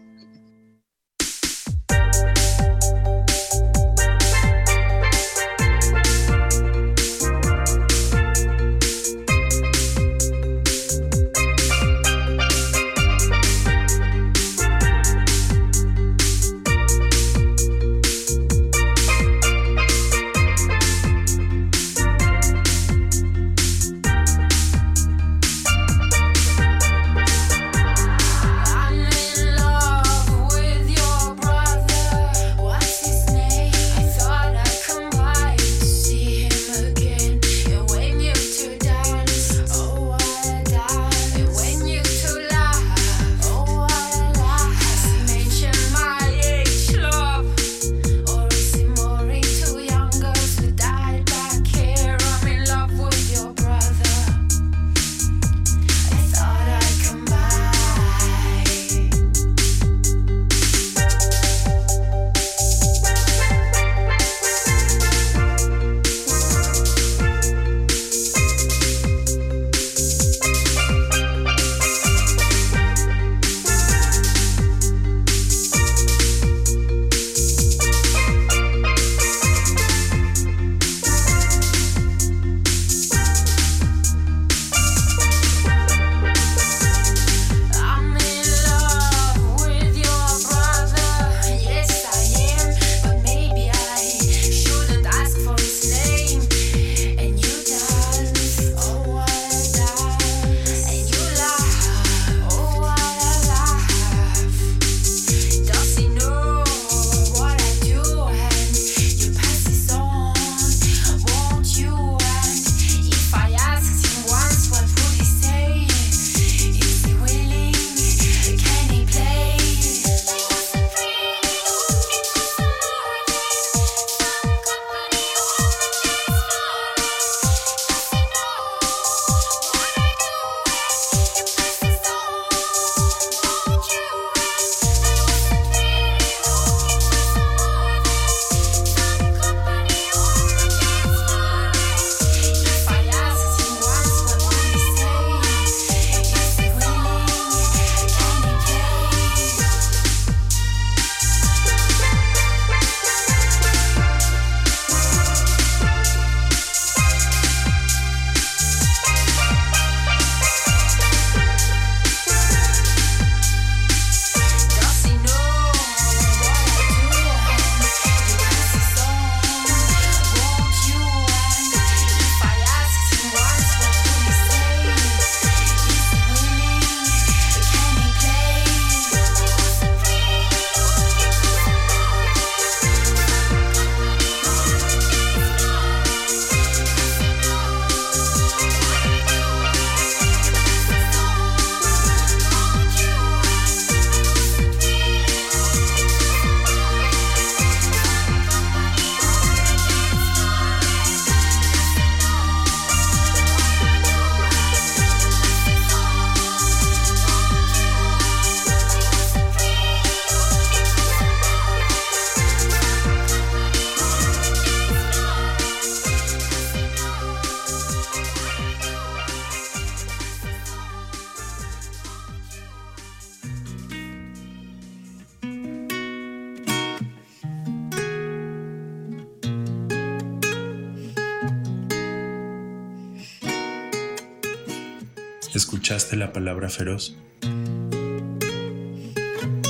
la palabra feroz.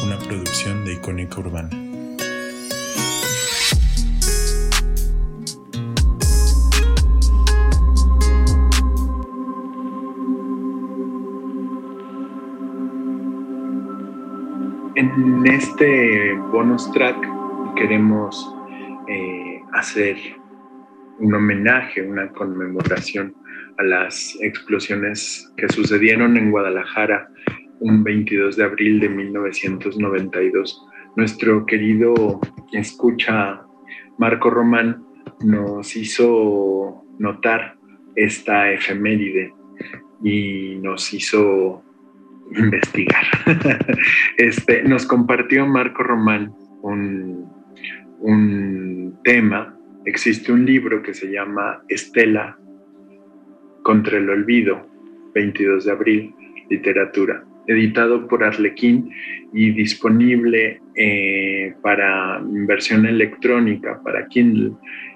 Una producción de Icónica Urbana. En este bonus track queremos eh, hacer un homenaje, una conmemoración a las explosiones que sucedieron en Guadalajara un 22 de abril de 1992. Nuestro querido escucha Marco Román nos hizo notar esta efeméride y nos hizo investigar. este, nos compartió Marco Román un, un tema. Existe un libro que se llama Estela contra el olvido, 22 de abril, literatura, editado por Arlequín y disponible eh, para versión electrónica, para Kindle,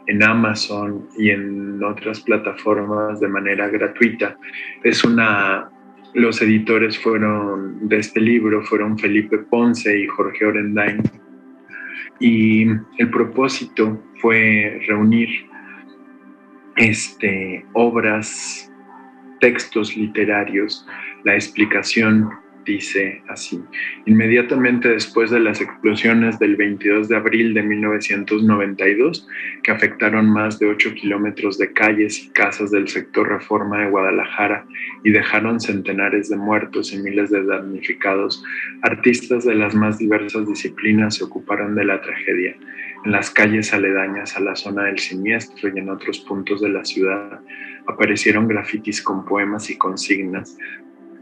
en Amazon y en otras plataformas de manera gratuita. Es una los editores fueron de este libro fueron Felipe Ponce y Jorge Orendain. Y el propósito fue reunir este, obras, textos literarios, la explicación dice así. Inmediatamente después de las explosiones del 22 de abril de 1992, que afectaron más de 8 kilómetros de calles y casas del sector Reforma de Guadalajara y dejaron centenares de muertos y miles de damnificados, artistas de las más diversas disciplinas se ocuparon de la tragedia. En las calles aledañas a la zona del siniestro y en otros puntos de la ciudad aparecieron grafitis con poemas y consignas,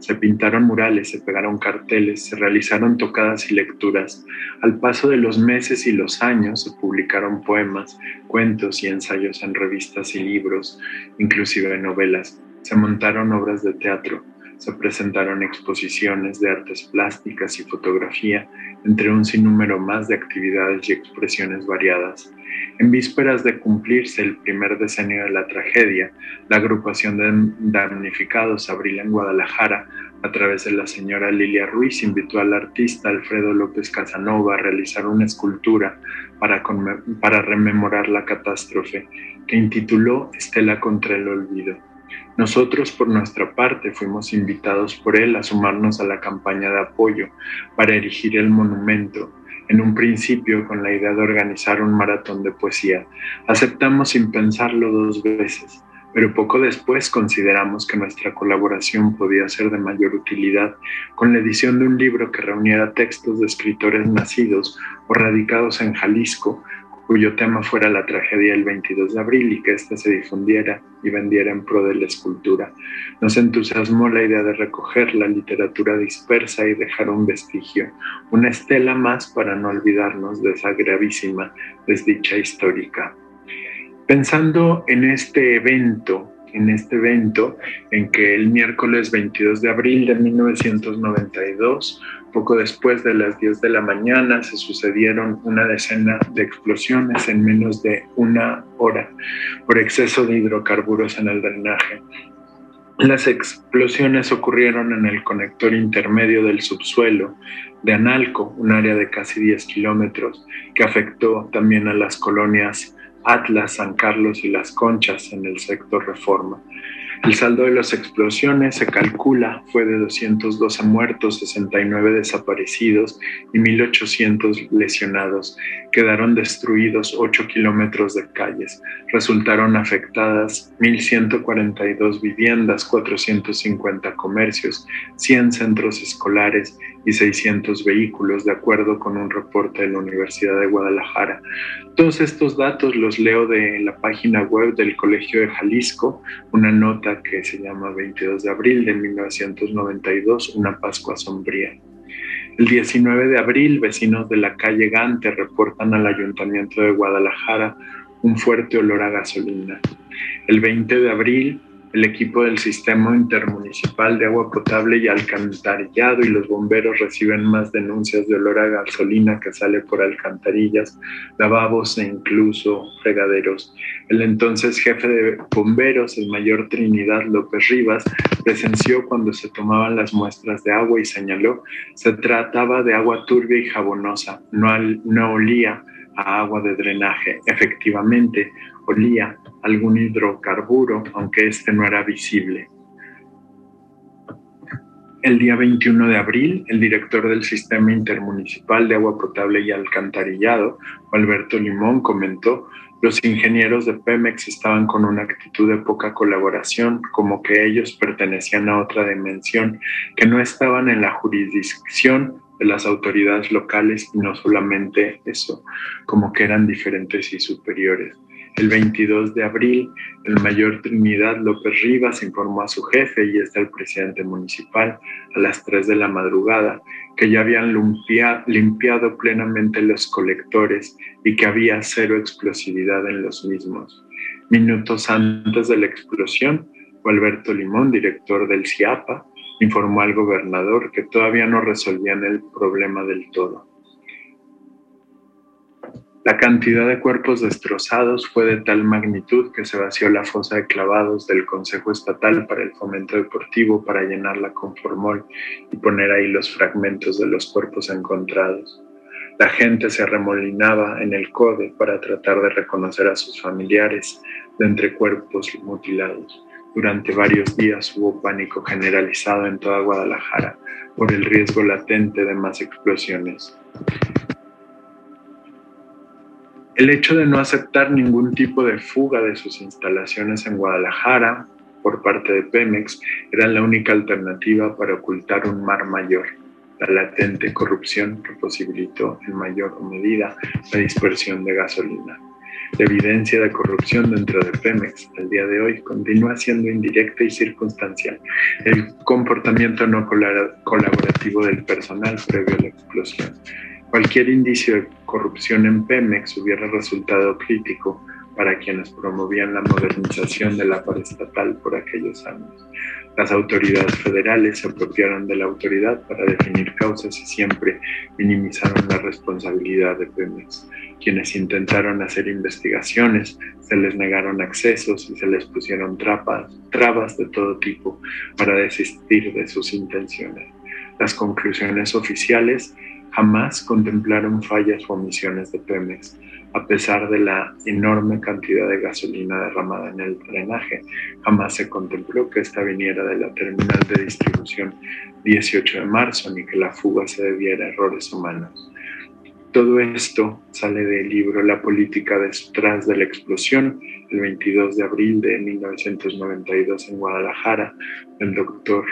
se pintaron murales, se pegaron carteles, se realizaron tocadas y lecturas. Al paso de los meses y los años se publicaron poemas, cuentos y ensayos en revistas y libros, inclusive novelas. Se montaron obras de teatro, se presentaron exposiciones de artes plásticas y fotografía, entre un sinnúmero más de actividades y expresiones variadas. En vísperas de cumplirse el primer decenio de la tragedia, la agrupación de damnificados Abril en Guadalajara, a través de la señora Lilia Ruiz, invitó al artista Alfredo López Casanova a realizar una escultura para, para rememorar la catástrofe que intituló Estela contra el olvido. Nosotros, por nuestra parte, fuimos invitados por él a sumarnos a la campaña de apoyo para erigir el monumento en un principio con la idea de organizar un maratón de poesía. Aceptamos sin pensarlo dos veces, pero poco después consideramos que nuestra colaboración podía ser de mayor utilidad con la edición de un libro que reuniera textos de escritores nacidos o radicados en Jalisco cuyo tema fuera la tragedia del 22 de abril y que ésta se difundiera y vendiera en pro de la escultura. Nos entusiasmó la idea de recoger la literatura dispersa y dejar un vestigio, una estela más para no olvidarnos de esa gravísima desdicha histórica. Pensando en este evento, en este evento en que el miércoles 22 de abril de 1992 poco después de las 10 de la mañana se sucedieron una decena de explosiones en menos de una hora por exceso de hidrocarburos en el drenaje. Las explosiones ocurrieron en el conector intermedio del subsuelo de Analco, un área de casi 10 kilómetros, que afectó también a las colonias Atlas, San Carlos y Las Conchas en el sector Reforma. El saldo de las explosiones se calcula fue de 212 muertos, 69 desaparecidos y 1.800 lesionados. Quedaron destruidos 8 kilómetros de calles. Resultaron afectadas 1.142 viviendas, 450 comercios, 100 centros escolares y 600 vehículos, de acuerdo con un reporte de la Universidad de Guadalajara. Todos estos datos los leo de la página web del Colegio de Jalisco, una nota que se llama 22 de abril de 1992, una Pascua sombría. El 19 de abril, vecinos de la calle Gante reportan al Ayuntamiento de Guadalajara un fuerte olor a gasolina. El 20 de abril, el equipo del Sistema Intermunicipal de Agua Potable y Alcantarillado y los bomberos reciben más denuncias de olor a gasolina que sale por alcantarillas, lavabos e incluso fregaderos. El entonces jefe de bomberos, el mayor Trinidad López Rivas, presenció cuando se tomaban las muestras de agua y señaló, se trataba de agua turbia y jabonosa, no, no olía a agua de drenaje. Efectivamente, olía algún hidrocarburo, aunque este no era visible. El día 21 de abril, el director del Sistema Intermunicipal de Agua Potable y Alcantarillado, Alberto Limón, comentó, los ingenieros de Pemex estaban con una actitud de poca colaboración, como que ellos pertenecían a otra dimensión, que no estaban en la jurisdicción de las autoridades locales y no solamente eso, como que eran diferentes y superiores. El 22 de abril, el mayor Trinidad López Rivas informó a su jefe y está el presidente municipal a las 3 de la madrugada que ya habían limpiado plenamente los colectores y que había cero explosividad en los mismos. Minutos antes de la explosión, Alberto Limón, director del CIAPA, informó al gobernador que todavía no resolvían el problema del todo. La cantidad de cuerpos destrozados fue de tal magnitud que se vació la fosa de clavados del Consejo Estatal para el Fomento Deportivo para llenarla con formol y poner ahí los fragmentos de los cuerpos encontrados. La gente se remolinaba en el CODE para tratar de reconocer a sus familiares de entre cuerpos mutilados. Durante varios días hubo pánico generalizado en toda Guadalajara por el riesgo latente de más explosiones. El hecho de no aceptar ningún tipo de fuga de sus instalaciones en Guadalajara por parte de Pemex era la única alternativa para ocultar un mar mayor. La latente corrupción que posibilitó en mayor medida la dispersión de gasolina. La evidencia de corrupción dentro de Pemex al día de hoy continúa siendo indirecta y circunstancial. El comportamiento no colaborativo del personal previo a la explosión Cualquier indicio de corrupción en Pemex hubiera resultado crítico para quienes promovían la modernización de la estatal por aquellos años. Las autoridades federales se apropiaron de la autoridad para definir causas y siempre minimizaron la responsabilidad de Pemex. Quienes intentaron hacer investigaciones se les negaron accesos y se les pusieron trabas de todo tipo para desistir de sus intenciones. Las conclusiones oficiales jamás contemplaron fallas o omisiones de Pemex, a pesar de la enorme cantidad de gasolina derramada en el drenaje. Jamás se contempló que esta viniera de la terminal de distribución 18 de marzo, ni que la fuga se debiera a errores humanos. Todo esto sale del libro La política detrás de la explosión, el 22 de abril de 1992 en Guadalajara, del doctor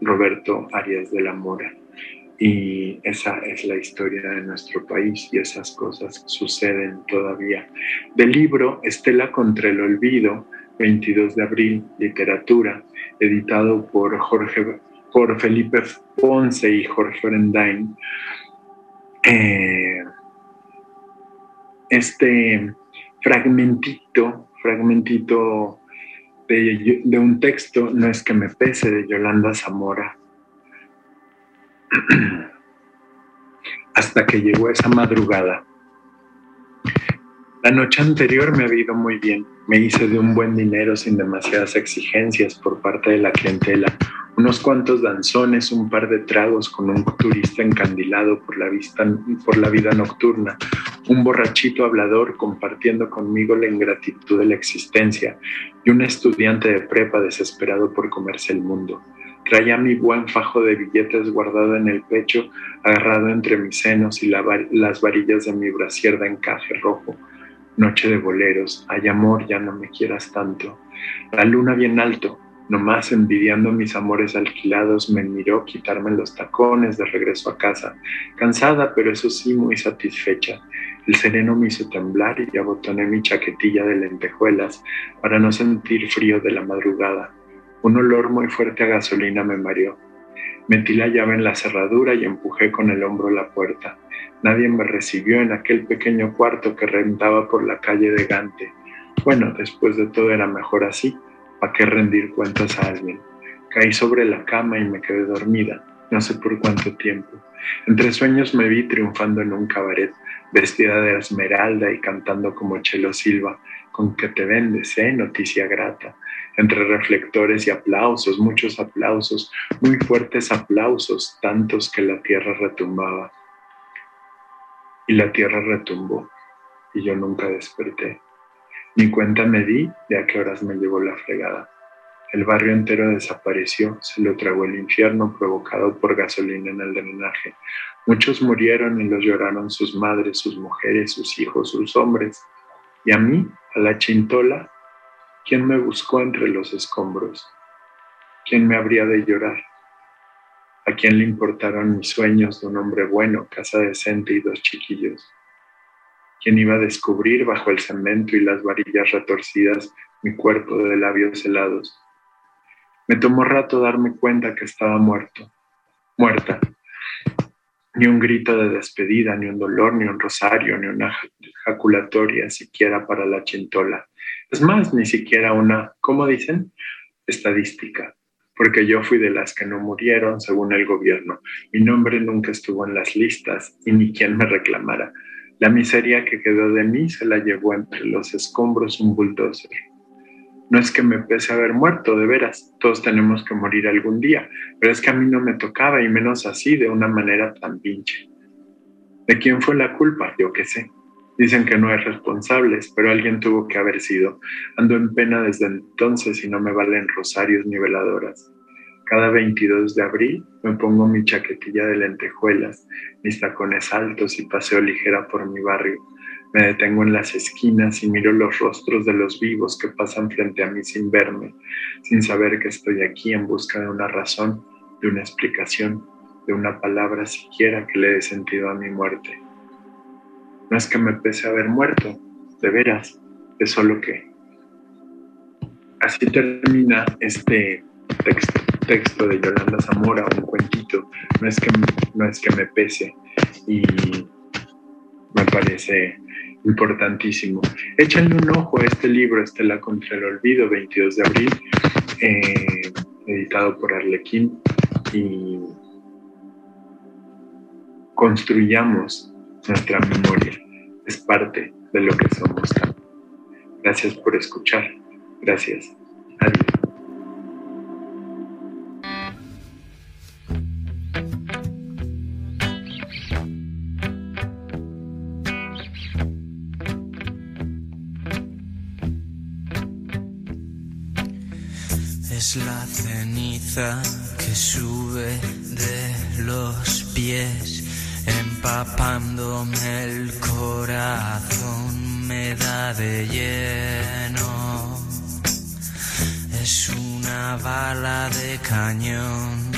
Roberto Arias de la Mora. Y esa es la historia de nuestro país y esas cosas suceden todavía. Del libro Estela contra el Olvido, 22 de abril, literatura, editado por Jorge por Felipe Ponce y Jorge Orendain. Eh, este fragmentito, fragmentito de, de, un texto, no es que me pese, de Yolanda Zamora, hasta que llegó esa madrugada. La noche anterior me había ido muy bien. Me hice de un buen dinero sin demasiadas exigencias por parte de la clientela. Unos cuantos danzones, un par de tragos con un turista encandilado por la, vista, por la vida nocturna, un borrachito hablador compartiendo conmigo la ingratitud de la existencia y un estudiante de prepa desesperado por comerse el mundo. Traía mi buen fajo de billetes guardado en el pecho, agarrado entre mis senos y las varillas de mi brasier de encaje rojo. Noche de boleros, ay amor, ya no me quieras tanto. La luna bien alto, nomás envidiando mis amores alquilados, me miró quitarme los tacones de regreso a casa, cansada, pero eso sí muy satisfecha. El sereno me hizo temblar y abotoné mi chaquetilla de lentejuelas para no sentir frío de la madrugada. Un olor muy fuerte a gasolina me mareó. Metí la llave en la cerradura y empujé con el hombro la puerta. Nadie me recibió en aquel pequeño cuarto que rentaba por la calle de Gante. Bueno, después de todo era mejor así. ¿Para qué rendir cuentas a alguien? Caí sobre la cama y me quedé dormida, no sé por cuánto tiempo. Entre sueños me vi triunfando en un cabaret, vestida de esmeralda y cantando como Chelo Silva, con que te vendes, ¿eh? Noticia grata entre reflectores y aplausos, muchos aplausos, muy fuertes aplausos, tantos que la tierra retumbaba. Y la tierra retumbó y yo nunca desperté. Ni cuenta me di de a qué horas me llevó la fregada. El barrio entero desapareció, se lo tragó el infierno provocado por gasolina en el drenaje. Muchos murieron y los lloraron sus madres, sus mujeres, sus hijos, sus hombres. Y a mí, a la chintola, ¿quién me buscó entre los escombros? ¿Quién me habría de llorar? ¿A quién le importaron mis sueños de un hombre bueno, casa decente y dos chiquillos? ¿Quién iba a descubrir bajo el cemento y las varillas retorcidas mi cuerpo de labios helados? Me tomó rato darme cuenta que estaba muerto, muerta. Ni un grito de despedida, ni un dolor, ni un rosario, ni una jaculatoria siquiera para la chintola. Es más, ni siquiera una, ¿cómo dicen? Estadística, porque yo fui de las que no murieron según el gobierno. Mi nombre nunca estuvo en las listas y ni quien me reclamara. La miseria que quedó de mí se la llevó entre los escombros un bulldozer. No es que me pese haber muerto, de veras, todos tenemos que morir algún día, pero es que a mí no me tocaba y menos así, de una manera tan pinche. ¿De quién fue la culpa? Yo qué sé. Dicen que no hay responsables, pero alguien tuvo que haber sido. Ando en pena desde entonces y no me valen rosarios ni veladoras. Cada 22 de abril me pongo mi chaquetilla de lentejuelas, mis tacones altos y paseo ligera por mi barrio me detengo en las esquinas y miro los rostros de los vivos que pasan frente a mí sin verme, sin saber que estoy aquí en busca de una razón, de una explicación, de una palabra siquiera que le dé sentido a mi muerte. No es que me pese haber muerto, de veras, es solo que. Así termina este texto, texto de Yolanda Zamora, un cuentito. No es que, no es que me pese y me parece importantísimo. Échenle un ojo a este libro, Estela contra el Olvido, 22 de abril, eh, editado por Arlequín, y construyamos nuestra memoria. Es parte de lo que somos. Gracias por escuchar. Gracias. Adiós. la ceniza que sube de los pies, empapándome el corazón, me da de lleno. Es una bala de cañón.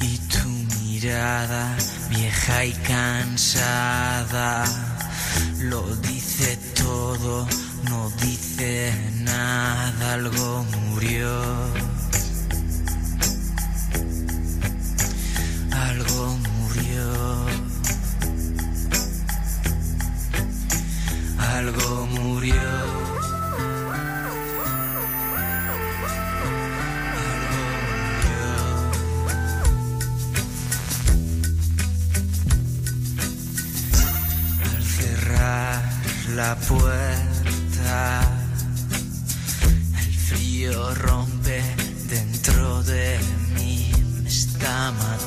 Y tu mirada vieja y cansada lo dice todo, no dice nada, algo murió. Algo murió. la puerta. El frío rompe dentro de mí, me está matando.